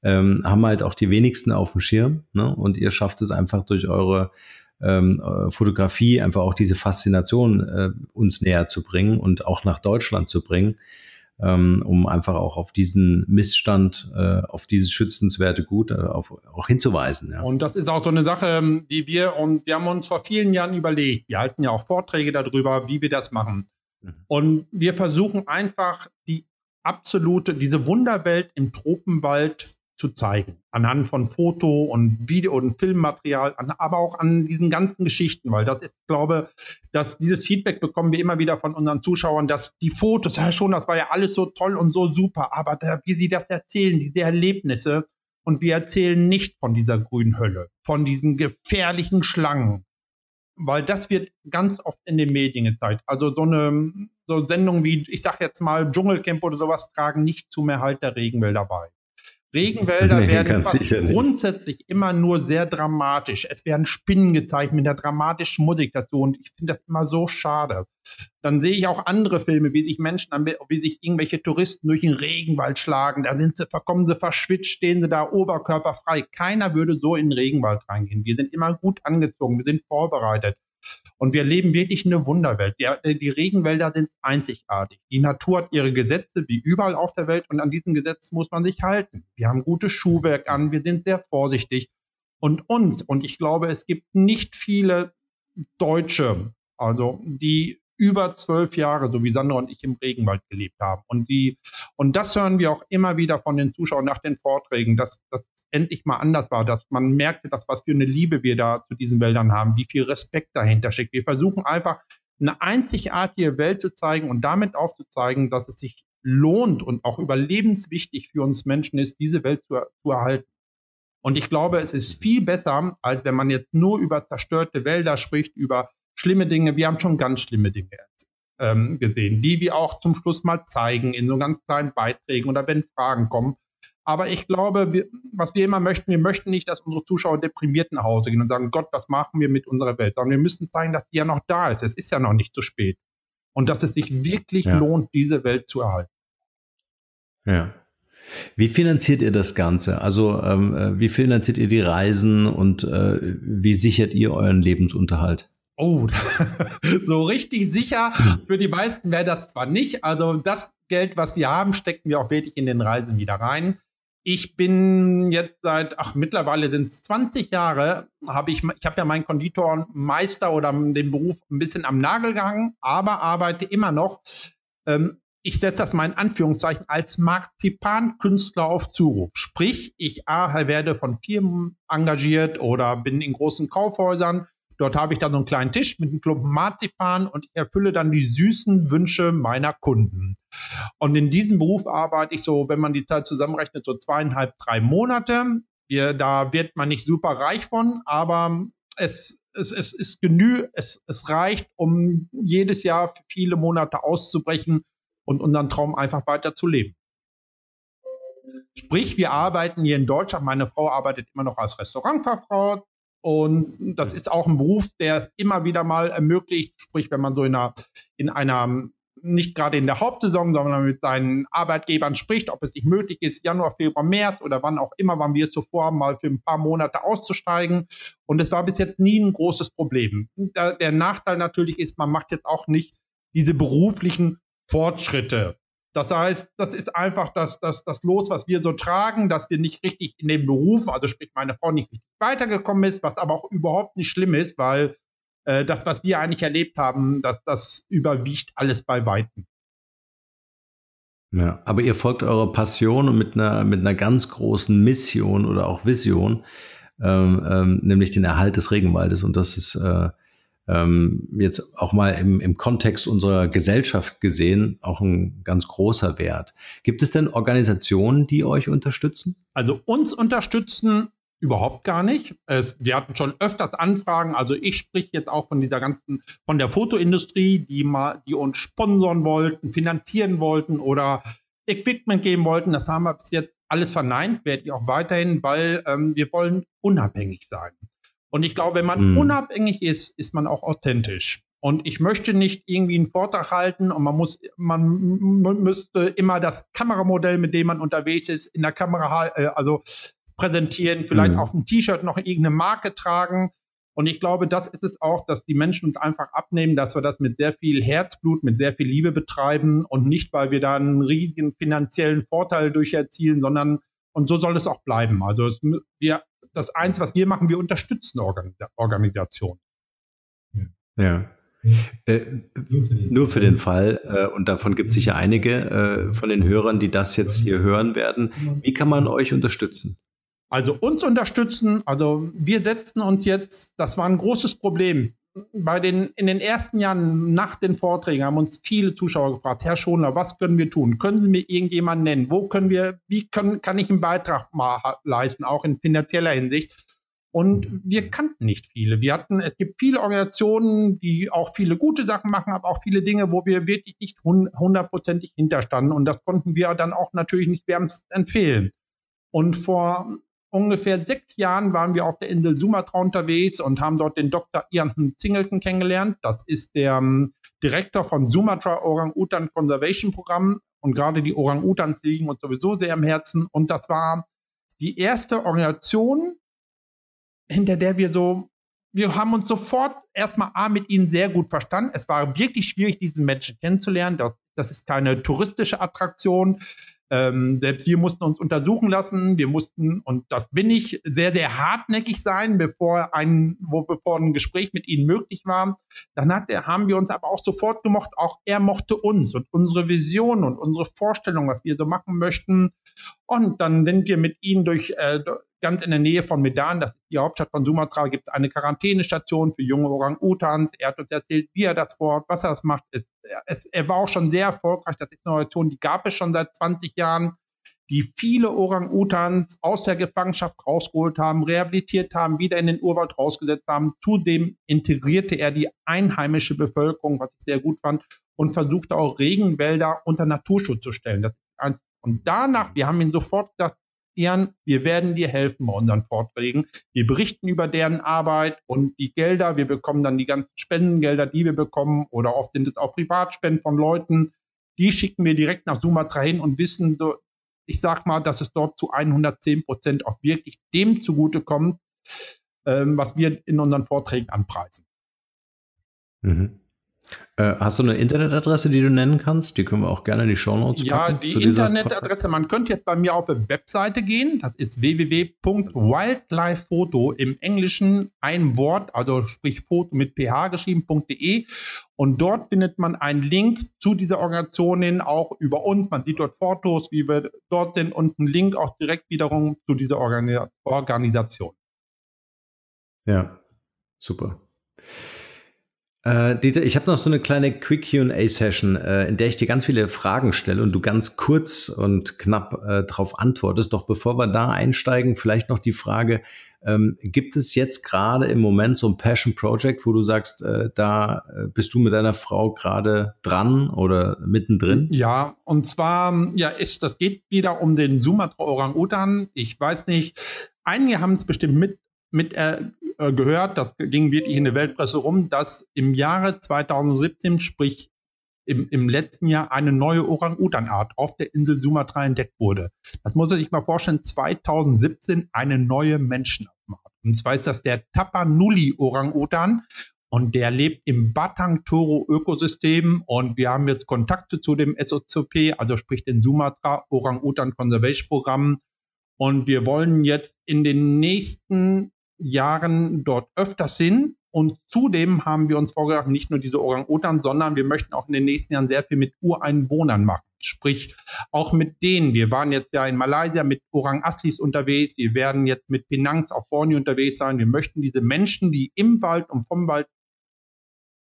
ähm, haben halt auch die wenigsten auf dem Schirm. Ne? Und ihr schafft es einfach durch eure ähm, äh, Fotografie einfach auch diese Faszination äh, uns näher zu bringen und auch nach Deutschland zu bringen, ähm, um einfach auch auf diesen Missstand, äh, auf dieses schützenswerte Gut äh, auf, auch hinzuweisen. Ja. Und das ist auch so eine Sache, ähm, die wir und wir haben uns vor vielen Jahren überlegt. Wir halten ja auch Vorträge darüber, wie wir das machen. Mhm. Und wir versuchen einfach die absolute, diese Wunderwelt im Tropenwald zu zeigen. Anhand von Foto und Video- und Filmmaterial, aber auch an diesen ganzen Geschichten, weil das ist, glaube dass dieses Feedback bekommen wir immer wieder von unseren Zuschauern, dass die Fotos, ja schon, das war ja alles so toll und so super, aber da, wie sie das erzählen, diese Erlebnisse, und wir erzählen nicht von dieser grünen Hölle, von diesen gefährlichen Schlangen, weil das wird ganz oft in den Medien gezeigt. Also so eine so Sendung wie, ich sag jetzt mal, Dschungelcamp oder sowas tragen nicht zum Erhalt der Regenwälder bei. Regenwälder nee, werden grundsätzlich immer nur sehr dramatisch. Es werden Spinnen gezeigt mit der dramatischen Musik dazu und ich finde das immer so schade. Dann sehe ich auch andere Filme, wie sich Menschen, wie sich irgendwelche Touristen durch den Regenwald schlagen. Da sind sie, kommen sie verschwitzt, stehen sie da oberkörperfrei. Keiner würde so in den Regenwald reingehen. Wir sind immer gut angezogen, wir sind vorbereitet. Und wir leben wirklich eine Wunderwelt. Die, die Regenwälder sind einzigartig. Die Natur hat ihre Gesetze, wie überall auf der Welt, und an diesen Gesetzen muss man sich halten. Wir haben gutes Schuhwerk an, wir sind sehr vorsichtig. Und uns, und ich glaube, es gibt nicht viele Deutsche, also die über zwölf Jahre, so wie Sandra und ich im Regenwald gelebt haben. Und die, und das hören wir auch immer wieder von den Zuschauern nach den Vorträgen, dass das endlich mal anders war, dass man merkte, dass was für eine Liebe wir da zu diesen Wäldern haben, wie viel Respekt dahinter steckt. Wir versuchen einfach eine einzigartige Welt zu zeigen und damit aufzuzeigen, dass es sich lohnt und auch überlebenswichtig für uns Menschen ist, diese Welt zu, zu erhalten. Und ich glaube, es ist viel besser, als wenn man jetzt nur über zerstörte Wälder spricht, über schlimme Dinge. Wir haben schon ganz schlimme Dinge ähm, gesehen, die wir auch zum Schluss mal zeigen in so ganz kleinen Beiträgen oder wenn Fragen kommen. Aber ich glaube, wir, was wir immer möchten, wir möchten nicht, dass unsere Zuschauer deprimiert nach Hause gehen und sagen, Gott, was machen wir mit unserer Welt? Sondern wir müssen zeigen, dass die ja noch da ist. Es ist ja noch nicht zu spät. und dass es sich wirklich ja. lohnt, diese Welt zu erhalten. Ja. Wie finanziert ihr das Ganze? Also ähm, äh, wie finanziert ihr die Reisen und äh, wie sichert ihr euren Lebensunterhalt? Oh, so richtig sicher für die meisten wäre das zwar nicht. Also das Geld, was wir haben, stecken wir auch wirklich in den Reisen wieder rein. Ich bin jetzt seit, ach, mittlerweile sind es 20 Jahre, habe ich, ich habe ja meinen Konditormeister oder den Beruf ein bisschen am Nagel gehangen, aber arbeite immer noch ähm, ich setze das mal in Anführungszeichen als Marzipankünstler auf Zuruf. Sprich, ich A, werde von Firmen engagiert oder bin in großen Kaufhäusern. Dort habe ich dann so einen kleinen Tisch mit einem Klumpen Marzipan und erfülle dann die süßen Wünsche meiner Kunden. Und in diesem Beruf arbeite ich so, wenn man die Zeit zusammenrechnet, so zweieinhalb, drei Monate. Wir, da wird man nicht super reich von, aber es, es, es ist genü, es, es reicht, um jedes Jahr viele Monate auszubrechen und unseren Traum einfach weiter zu leben. Sprich, wir arbeiten hier in Deutschland. Meine Frau arbeitet immer noch als Restaurantfachfrau. Und das ist auch ein Beruf, der immer wieder mal ermöglicht, sprich, wenn man so in einer, in einer nicht gerade in der Hauptsaison, sondern mit seinen Arbeitgebern spricht, ob es nicht möglich ist, Januar, Februar, März oder wann auch immer, wann wir es zuvor haben, mal für ein paar Monate auszusteigen. Und es war bis jetzt nie ein großes Problem. Der Nachteil natürlich ist, man macht jetzt auch nicht diese beruflichen Fortschritte. Das heißt, das ist einfach das, das, das Los, was wir so tragen, dass wir nicht richtig in dem Beruf, also sprich meine Frau nicht richtig weitergekommen ist, was aber auch überhaupt nicht schlimm ist, weil äh, das, was wir eigentlich erlebt haben, das, das überwiegt alles bei Weitem. Ja, aber ihr folgt eurer Passion und mit einer, mit einer ganz großen Mission oder auch Vision, ähm, ähm, nämlich den Erhalt des Regenwaldes. Und das ist äh, ähm, jetzt auch mal im, im Kontext unserer Gesellschaft gesehen auch ein ganz großer Wert. Gibt es denn Organisationen, die euch unterstützen? Also uns unterstützen überhaupt gar nicht. Es, wir hatten schon öfters Anfragen. Also ich spreche jetzt auch von dieser ganzen, von der Fotoindustrie, die mal, die uns sponsern wollten, finanzieren wollten oder Equipment geben wollten. Das haben wir bis jetzt alles verneint, werde ich auch weiterhin, weil ähm, wir wollen unabhängig sein. Und ich glaube, wenn man mhm. unabhängig ist, ist man auch authentisch. Und ich möchte nicht irgendwie einen Vortrag halten und man muss, man müsste immer das Kameramodell, mit dem man unterwegs ist, in der Kamera, äh, also präsentieren, vielleicht mhm. auf dem T-Shirt noch irgendeine Marke tragen. Und ich glaube, das ist es auch, dass die Menschen uns einfach abnehmen, dass wir das mit sehr viel Herzblut, mit sehr viel Liebe betreiben und nicht, weil wir da einen riesigen finanziellen Vorteil durch erzielen, sondern und so soll es auch bleiben. Also es, wir das eins, was wir machen, wir unterstützen Organ Organisationen. Ja. Äh, nur für den Fall, äh, und davon gibt es sicher einige äh, von den Hörern, die das jetzt hier hören werden. Wie kann man euch unterstützen? Also uns unterstützen, also wir setzen uns jetzt, das war ein großes Problem bei den, in den ersten Jahren nach den Vorträgen haben uns viele Zuschauer gefragt, Herr Schonler, was können wir tun? Können Sie mir irgendjemanden nennen? Wo können wir, wie können, kann ich einen Beitrag mal leisten, auch in finanzieller Hinsicht? Und wir kannten nicht viele. Wir hatten, es gibt viele Organisationen, die auch viele gute Sachen machen, aber auch viele Dinge, wo wir wirklich nicht hundertprozentig hinterstanden. Und das konnten wir dann auch natürlich nicht wärmst empfehlen. Und vor ungefähr sechs Jahren waren wir auf der Insel Sumatra unterwegs und haben dort den Dr. Ian Singleton kennengelernt. Das ist der ähm, Direktor von Sumatra Orang-Utan Conservation Programm. Und gerade die Orang-Utans liegen uns sowieso sehr am Herzen. Und das war die erste Organisation, hinter der wir so, wir haben uns sofort erstmal A mit ihnen sehr gut verstanden. Es war wirklich schwierig, diesen Menschen kennenzulernen. Das, das ist keine touristische Attraktion. Ähm, selbst wir mussten uns untersuchen lassen. Wir mussten, und das bin ich, sehr, sehr hartnäckig sein, bevor ein, wo, bevor ein Gespräch mit ihnen möglich war. Dann hat er, haben wir uns aber auch sofort gemocht. Auch er mochte uns und unsere Vision und unsere Vorstellung, was wir so machen möchten. Und dann sind wir mit ihnen durch, äh, ganz in der Nähe von Medan, das ist die Hauptstadt von Sumatra, gibt es eine Quarantänestation für junge Orang-Utans. Er hat uns erzählt, wie er das vorhat, was er das macht. Es, es, er war auch schon sehr erfolgreich. Das ist eine Organisation, die gab es schon seit 20 Jahren, die viele Orang-Utans aus der Gefangenschaft rausgeholt haben, rehabilitiert haben, wieder in den Urwald rausgesetzt haben. Zudem integrierte er die einheimische Bevölkerung, was ich sehr gut fand, und versuchte auch Regenwälder unter Naturschutz zu stellen. Das ist eins. Und danach, wir haben ihn sofort gesagt, kontaktieren. Wir werden dir helfen bei unseren Vorträgen. Wir berichten über deren Arbeit und die Gelder. Wir bekommen dann die ganzen Spendengelder, die wir bekommen oder oft sind es auch Privatspenden von Leuten. Die schicken wir direkt nach Sumatra hin und wissen, ich sag mal, dass es dort zu 110 Prozent auch wirklich dem zugutekommt, ähm, was wir in unseren Vorträgen anpreisen. Mhm. Äh, hast du eine Internetadresse, die du nennen kannst? Die können wir auch gerne in die Shownotes packen. Ja, die Internetadresse, man könnte jetzt bei mir auf eine Webseite gehen. Das ist www.wildlifefoto im Englischen ein Wort, also sprich Foto mit ph geschrieben.de. Und dort findet man einen Link zu dieser Organisation hin, auch über uns. Man sieht dort Fotos, wie wir dort sind und einen Link auch direkt wiederum zu dieser Organi Organisation. Ja, super. Äh, Dieter, ich habe noch so eine kleine Quick QA-Session, äh, in der ich dir ganz viele Fragen stelle und du ganz kurz und knapp äh, darauf antwortest. Doch bevor wir da einsteigen, vielleicht noch die Frage, ähm, gibt es jetzt gerade im Moment so ein Passion Project, wo du sagst, äh, da äh, bist du mit deiner Frau gerade dran oder mittendrin? Ja, und zwar, ja, ist, das geht wieder um den Sumatra Orang-Utan. Ich weiß nicht, einige haben es bestimmt mit mit äh, äh, gehört, das ging wirklich in der Weltpresse rum, dass im Jahre 2017, sprich im, im letzten Jahr, eine neue Orang-Utan-Art auf der Insel Sumatra entdeckt wurde. Das muss man sich mal vorstellen, 2017 eine neue Menschenart. Und zwar ist das der Tapanuli Orang-Utan und der lebt im Batang Toro Ökosystem und wir haben jetzt Kontakte zu dem SOCP, also sprich den Sumatra Orang-Utan Conservation Programm und wir wollen jetzt in den nächsten Jahren dort öfters hin. Und zudem haben wir uns vorgedacht, nicht nur diese Orang-Utan, sondern wir möchten auch in den nächsten Jahren sehr viel mit Ureinwohnern machen. Sprich, auch mit denen. Wir waren jetzt ja in Malaysia mit Orang-Aslis unterwegs. Wir werden jetzt mit Penangs auf Borneo unterwegs sein. Wir möchten diese Menschen, die im Wald und vom Wald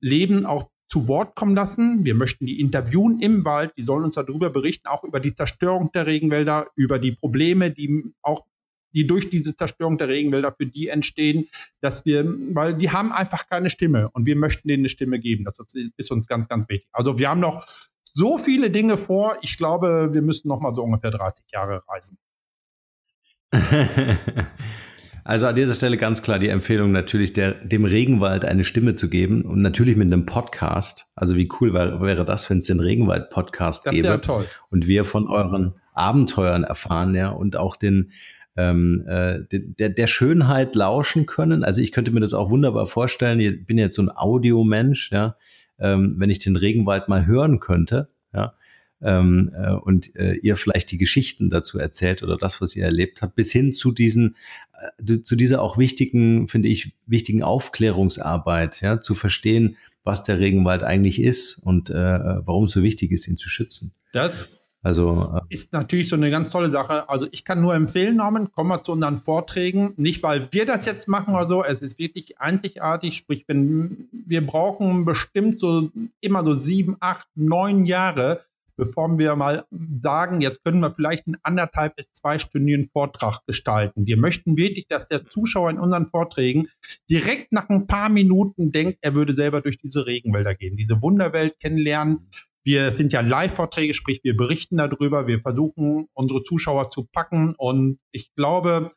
leben, auch zu Wort kommen lassen. Wir möchten die interviewen im Wald. Die sollen uns darüber berichten, auch über die Zerstörung der Regenwälder, über die Probleme, die auch die durch diese Zerstörung der Regenwälder für die entstehen, dass wir, weil die haben einfach keine Stimme und wir möchten denen eine Stimme geben. Das ist uns ganz, ganz wichtig. Also wir haben noch so viele Dinge vor. Ich glaube, wir müssen noch mal so ungefähr 30 Jahre reisen. Also an dieser Stelle ganz klar die Empfehlung natürlich, der, dem Regenwald eine Stimme zu geben und natürlich mit einem Podcast. Also wie cool wäre, wäre das, wenn es den Regenwald-Podcast gäbe Das toll. und wir von euren Abenteuern erfahren, ja, und auch den ähm, äh, der, der Schönheit lauschen können. Also ich könnte mir das auch wunderbar vorstellen. Ich bin jetzt so ein Audiomensch, ja, ähm, wenn ich den Regenwald mal hören könnte, ja, ähm, äh, und äh, ihr vielleicht die Geschichten dazu erzählt oder das, was ihr erlebt habt, bis hin zu diesen, äh, zu dieser auch wichtigen, finde ich, wichtigen Aufklärungsarbeit, ja, zu verstehen, was der Regenwald eigentlich ist und äh, warum es so wichtig ist, ihn zu schützen. Das also äh ist natürlich so eine ganz tolle Sache. Also ich kann nur empfehlen, Norman, komm mal zu unseren Vorträgen. Nicht, weil wir das jetzt machen oder so. Es ist wirklich einzigartig. Sprich, wenn wir brauchen bestimmt so immer so sieben, acht, neun Jahre, bevor wir mal sagen, jetzt können wir vielleicht einen anderthalb bis zweistündigen Vortrag gestalten. Wir möchten wirklich, dass der Zuschauer in unseren Vorträgen direkt nach ein paar Minuten denkt, er würde selber durch diese Regenwälder gehen, diese Wunderwelt kennenlernen, wir sind ja Live-Vorträge, sprich, wir berichten darüber, wir versuchen, unsere Zuschauer zu packen. Und ich glaube,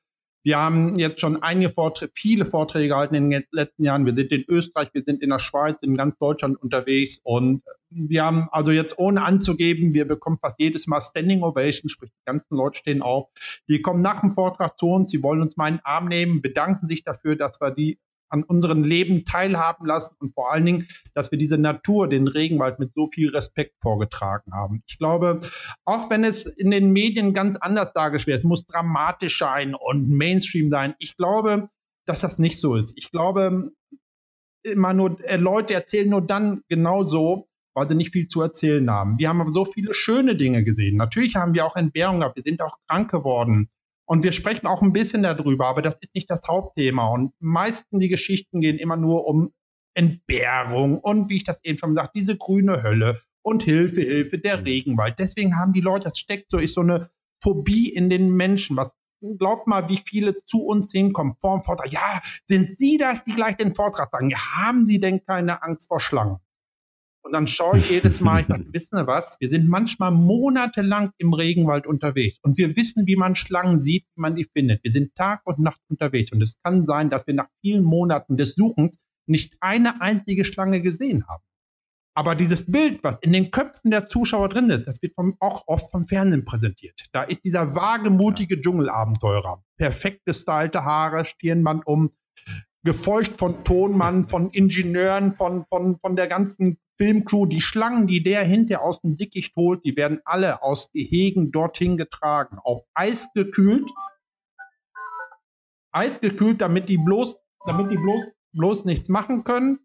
wir haben jetzt schon einige Vorträge, viele Vorträge gehalten in den letzten Jahren. Wir sind in Österreich, wir sind in der Schweiz, in ganz Deutschland unterwegs. Und wir haben also jetzt ohne anzugeben, wir bekommen fast jedes Mal Standing Ovation, sprich, die ganzen Leute stehen auf. Die kommen nach dem Vortrag zu uns, sie wollen uns meinen Arm nehmen, bedanken sich dafür, dass wir die an unserem Leben teilhaben lassen und vor allen Dingen, dass wir diese Natur, den Regenwald mit so viel Respekt vorgetragen haben. Ich glaube, auch wenn es in den Medien ganz anders dargestellt wird, es muss dramatisch sein und Mainstream sein. Ich glaube, dass das nicht so ist. Ich glaube, immer nur, äh, Leute erzählen nur dann genau so, weil sie nicht viel zu erzählen haben. Wir haben aber so viele schöne Dinge gesehen. Natürlich haben wir auch Entbehrungen gehabt. Wir sind auch krank geworden. Und wir sprechen auch ein bisschen darüber, aber das ist nicht das Hauptthema. Und meisten die Geschichten gehen immer nur um Entbehrung und wie ich das eben schon gesagt, diese grüne Hölle und Hilfe, Hilfe, der mhm. Regenwald. Deswegen haben die Leute, das steckt so, ist so eine Phobie in den Menschen. Was glaubt mal, wie viele zu uns hinkommen vor dem Vortrag. Ja, sind Sie das, die gleich den Vortrag sagen? Ja, haben Sie denn keine Angst vor Schlangen? Und dann schaue ich jedes Mal, ich sage, wissen Sie was? Wir sind manchmal monatelang im Regenwald unterwegs und wir wissen, wie man Schlangen sieht, wie man die findet. Wir sind Tag und Nacht unterwegs und es kann sein, dass wir nach vielen Monaten des Suchens nicht eine einzige Schlange gesehen haben. Aber dieses Bild, was in den Köpfen der Zuschauer drin ist, das wird vom, auch oft vom Fernsehen präsentiert. Da ist dieser wagemutige Dschungelabenteurer. Perfekt gestylte Haare, Stirnband um, gefeucht von Tonmann, von Ingenieuren, von, von, von der ganzen Filmcrew. Die Schlangen, die der hinter aus dem Dickicht holt, die werden alle aus Gehegen dorthin getragen. Auch eisgekühlt. Eisgekühlt, damit die bloß, damit die bloß, bloß nichts machen können.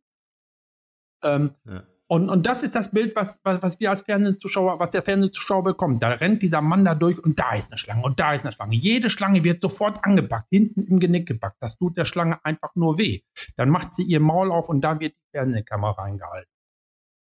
Ähm, ja. Und, und das ist das Bild, was, was, was wir als Fernsehzuschauer, was der Fernsehzuschauer bekommt. Da rennt dieser Mann da durch und da ist eine Schlange und da ist eine Schlange. Jede Schlange wird sofort angepackt, hinten im Genick gepackt. Das tut der Schlange einfach nur weh. Dann macht sie ihr Maul auf und da wird die Fernsehkamera reingehalten.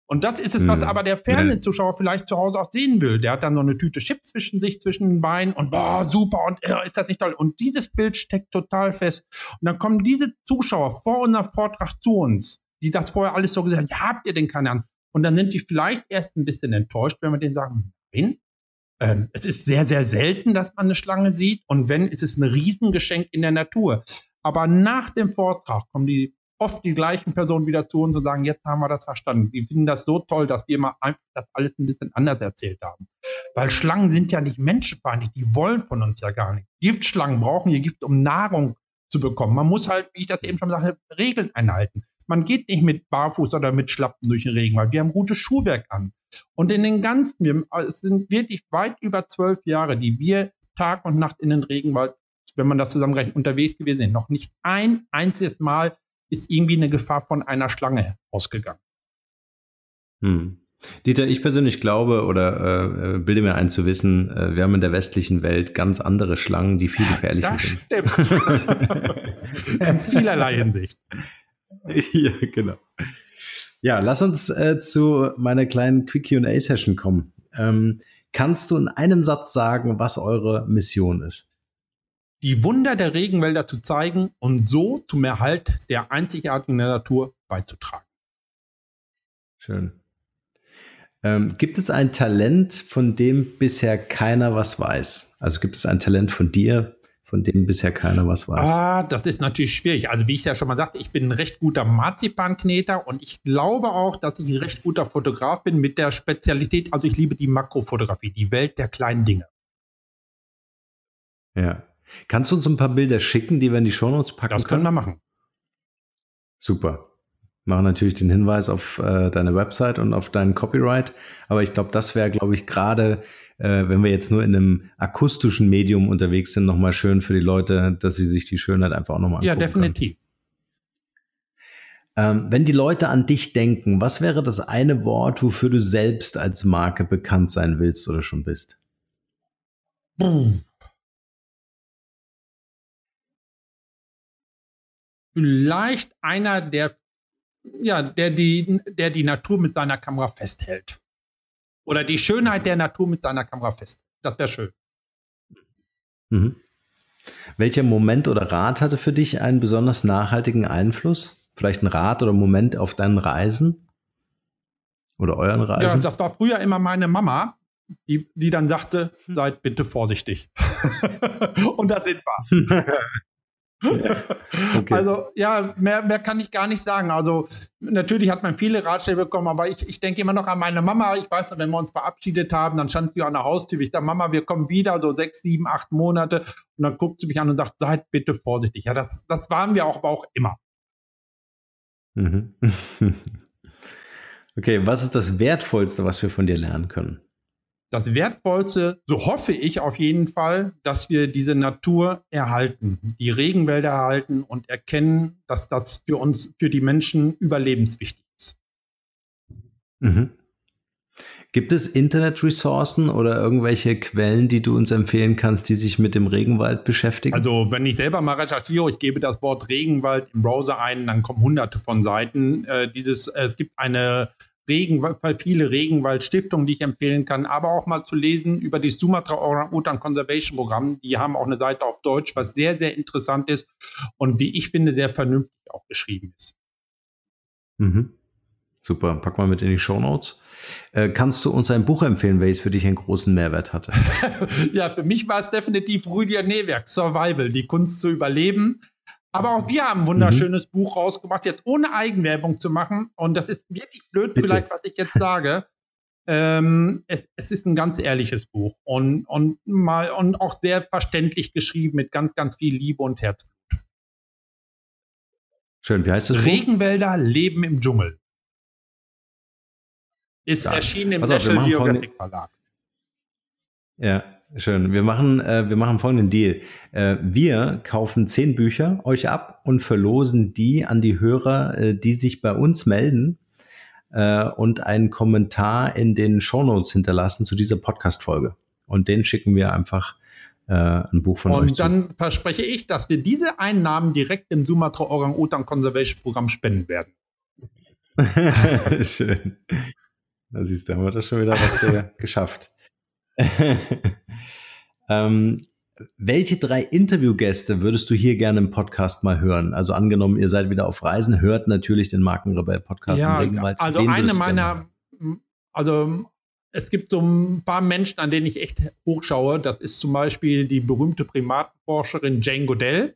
Und das ist es, was hm. aber der Fernsehzuschauer vielleicht zu Hause auch sehen will. Der hat dann so eine Tüte Chips zwischen sich, zwischen den Beinen und boah, super und äh, ist das nicht toll. Und dieses Bild steckt total fest. Und dann kommen diese Zuschauer vor unserem Vortrag zu uns die das vorher alles so gesagt haben, ja, habt ihr denn keine Ahnung? Und dann sind die vielleicht erst ein bisschen enttäuscht, wenn wir denen sagen, nein, ähm, es ist sehr, sehr selten, dass man eine Schlange sieht. Und wenn, ist es ein Riesengeschenk in der Natur. Aber nach dem Vortrag kommen die oft die gleichen Personen wieder zu uns und sagen, jetzt haben wir das verstanden. Die finden das so toll, dass wir mal einfach das alles ein bisschen anders erzählt haben. Weil Schlangen sind ja nicht menschenfeindlich, die wollen von uns ja gar nicht. Giftschlangen brauchen ihr Gift, um Nahrung zu bekommen. Man muss halt, wie ich das eben schon sagte, Regeln einhalten. Man geht nicht mit Barfuß oder mit Schlappen durch den Regenwald. Wir haben gutes Schuhwerk an. Und in den ganzen, wir, es sind wirklich weit über zwölf Jahre, die wir Tag und Nacht in den Regenwald, wenn man das zusammenrechnet, unterwegs gewesen sind. Noch nicht ein einziges Mal ist irgendwie eine Gefahr von einer Schlange ausgegangen. Hm. Dieter, ich persönlich glaube oder äh, bilde mir ein zu wissen, äh, wir haben in der westlichen Welt ganz andere Schlangen, die viel gefährlicher das sind. Stimmt. in vielerlei Hinsicht. ja, genau. Ja, lass uns äh, zu meiner kleinen Quick QA-Session kommen. Ähm, kannst du in einem Satz sagen, was eure Mission ist? Die Wunder der Regenwälder zu zeigen und so zum Erhalt der einzigartigen Natur beizutragen. Schön. Ähm, gibt es ein Talent, von dem bisher keiner was weiß? Also gibt es ein Talent von dir, von dem bisher keiner was weiß. Ah, das ist natürlich schwierig. Also wie ich ja schon mal sagte, ich bin ein recht guter Marzipankneter und ich glaube auch, dass ich ein recht guter Fotograf bin mit der Spezialität, also ich liebe die Makrofotografie, die Welt der kleinen Dinge. Ja. Kannst du uns ein paar Bilder schicken, die wir in die Shownotes packen Das können wir machen. Super machen natürlich den Hinweis auf äh, deine Website und auf deinen Copyright. Aber ich glaube, das wäre, glaube ich, gerade, äh, wenn wir jetzt nur in einem akustischen Medium unterwegs sind, nochmal schön für die Leute, dass sie sich die Schönheit einfach auch nochmal anschauen. Ja, definitiv. Ähm, wenn die Leute an dich denken, was wäre das eine Wort, wofür du selbst als Marke bekannt sein willst oder schon bist? Vielleicht einer der ja, der die, der die Natur mit seiner Kamera festhält. Oder die Schönheit der Natur mit seiner Kamera festhält. Das wäre schön. Mhm. Welcher Moment oder Rat hatte für dich einen besonders nachhaltigen Einfluss? Vielleicht ein Rat oder Moment auf deinen Reisen? Oder euren Reisen? Ja, das war früher immer meine Mama, die, die dann sagte, hm. seid bitte vorsichtig. Und da sind wir. Okay. Also ja, mehr, mehr kann ich gar nicht sagen. Also natürlich hat man viele Ratschläge bekommen, aber ich, ich denke immer noch an meine Mama. Ich weiß noch, wenn wir uns verabschiedet haben, dann stand sie an der Haustür. Ich sage, Mama, wir kommen wieder, so sechs, sieben, acht Monate. Und dann guckt sie mich an und sagt, seid bitte vorsichtig. Ja, das, das waren wir auch, aber auch immer. Mhm. okay, was ist das Wertvollste, was wir von dir lernen können? Das Wertvollste, so hoffe ich auf jeden Fall, dass wir diese Natur erhalten, die Regenwälder erhalten und erkennen, dass das für uns, für die Menschen überlebenswichtig ist. Mhm. Gibt es Internetressourcen oder irgendwelche Quellen, die du uns empfehlen kannst, die sich mit dem Regenwald beschäftigen? Also, wenn ich selber mal recherchiere, ich gebe das Wort Regenwald im Browser ein, dann kommen hunderte von Seiten. Äh, dieses, äh, es gibt eine Regenwald, viele Regenwaldstiftungen, die ich empfehlen kann, aber auch mal zu lesen über die Sumatra Orang-Utan Conservation Programm. Die haben auch eine Seite auf Deutsch, was sehr, sehr interessant ist und wie ich finde, sehr vernünftig auch geschrieben ist. Mhm. Super, pack mal mit in die Show Notes. Äh, kannst du uns ein Buch empfehlen, welches für dich einen großen Mehrwert hatte? ja, für mich war es definitiv Rüdiger Newerk, Survival, die Kunst zu überleben. Aber auch wir haben ein wunderschönes mhm. Buch rausgemacht, jetzt ohne Eigenwerbung zu machen. Und das ist wirklich blöd, Bitte. vielleicht, was ich jetzt sage. ähm, es, es, ist ein ganz ehrliches Buch und, und, mal, und auch sehr verständlich geschrieben mit ganz, ganz viel Liebe und Herzblut. Schön, wie heißt das? Regenwälder Buch? leben im Dschungel. Ist ja. erschienen im National Geographic Verlag. Ja, schön. Wir machen, äh, wir machen folgenden Deal. Äh, wir kaufen zehn Bücher euch ab und verlosen die an die Hörer, äh, die sich bei uns melden äh, und einen Kommentar in den Shownotes hinterlassen zu dieser Podcast-Folge. Und den schicken wir einfach äh, ein Buch von und euch. Und dann zu. verspreche ich, dass wir diese Einnahmen direkt im Sumatra Orang-Utan Conservation Programm spenden werden. Schön. Da siehst du, haben wir das schon wieder was geschafft. ähm, welche drei Interviewgäste würdest du hier gerne im Podcast mal hören? Also angenommen, ihr seid wieder auf Reisen, hört natürlich den Markenrebell Podcast ja, im Regenwald. Also Wen eine meiner, also es gibt so ein paar Menschen, an denen ich echt hochschaue. Das ist zum Beispiel die berühmte Primatenforscherin Jane Goodell.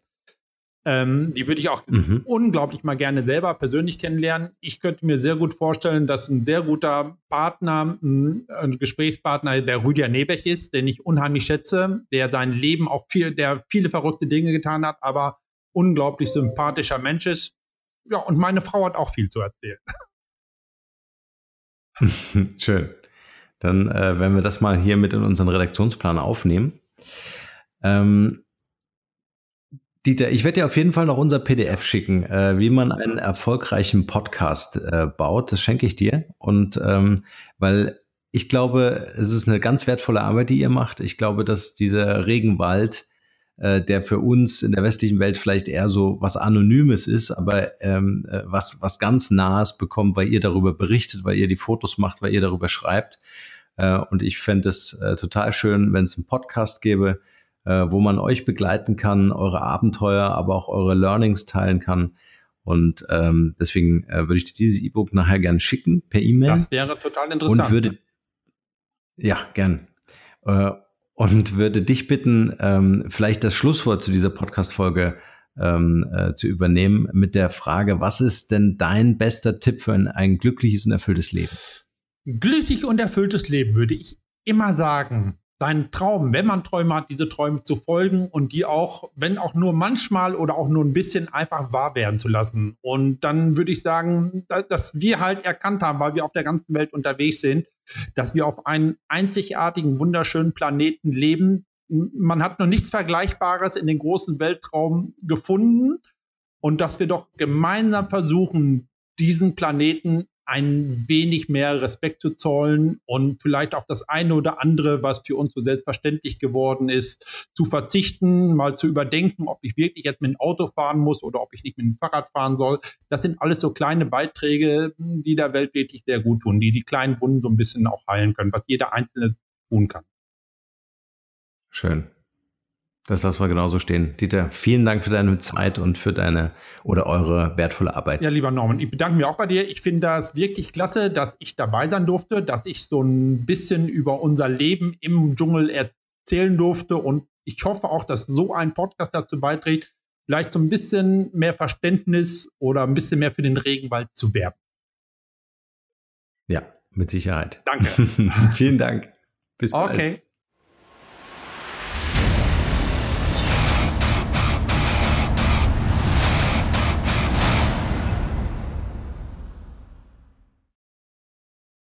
Ähm, die würde ich auch mhm. unglaublich mal gerne selber persönlich kennenlernen. Ich könnte mir sehr gut vorstellen, dass ein sehr guter Partner, ein, ein Gesprächspartner der Rüdiger Nebech ist, den ich unheimlich schätze, der sein Leben auch viel, der viele verrückte Dinge getan hat, aber unglaublich sympathischer Mensch ist. Ja, und meine Frau hat auch viel zu erzählen. Schön. Dann äh, werden wir das mal hier mit in unseren Redaktionsplan aufnehmen. Ähm, Dieter, ich werde dir auf jeden Fall noch unser PDF schicken, äh, wie man einen erfolgreichen Podcast äh, baut. Das schenke ich dir. Und ähm, weil ich glaube, es ist eine ganz wertvolle Arbeit, die ihr macht. Ich glaube, dass dieser Regenwald, äh, der für uns in der westlichen Welt vielleicht eher so was Anonymes ist, aber ähm, äh, was, was ganz Nahes bekommt, weil ihr darüber berichtet, weil ihr die Fotos macht, weil ihr darüber schreibt. Äh, und ich fände es äh, total schön, wenn es einen Podcast gäbe, äh, wo man euch begleiten kann, eure Abenteuer, aber auch eure Learnings teilen kann. Und ähm, deswegen äh, würde ich dir dieses E-Book nachher gerne schicken per E-Mail. Das wäre total interessant. Und würde, ja, gern. Äh, und würde dich bitten, ähm, vielleicht das Schlusswort zu dieser Podcast-Folge ähm, äh, zu übernehmen mit der Frage, was ist denn dein bester Tipp für ein, ein glückliches und erfülltes Leben? Glücklich und erfülltes Leben würde ich immer sagen, seinen Traum, wenn man Träume hat, diese Träume zu folgen und die auch, wenn auch nur manchmal oder auch nur ein bisschen einfach wahr werden zu lassen. Und dann würde ich sagen, dass wir halt erkannt haben, weil wir auf der ganzen Welt unterwegs sind, dass wir auf einem einzigartigen, wunderschönen Planeten leben. Man hat noch nichts Vergleichbares in den großen Weltraum gefunden und dass wir doch gemeinsam versuchen, diesen Planeten ein wenig mehr Respekt zu zollen und vielleicht auf das eine oder andere, was für uns so selbstverständlich geworden ist, zu verzichten, mal zu überdenken, ob ich wirklich jetzt mit dem Auto fahren muss oder ob ich nicht mit dem Fahrrad fahren soll. Das sind alles so kleine Beiträge, die der Welt wirklich sehr gut tun, die die kleinen Wunden so ein bisschen auch heilen können, was jeder Einzelne tun kann. Schön. Das lassen wir genauso stehen. Dieter, vielen Dank für deine Zeit und für deine oder eure wertvolle Arbeit. Ja, lieber Norman, ich bedanke mich auch bei dir. Ich finde das wirklich klasse, dass ich dabei sein durfte, dass ich so ein bisschen über unser Leben im Dschungel erzählen durfte. Und ich hoffe auch, dass so ein Podcast dazu beiträgt, vielleicht so ein bisschen mehr Verständnis oder ein bisschen mehr für den Regenwald zu werben. Ja, mit Sicherheit. Danke. Vielen Dank. Bis bald. Okay.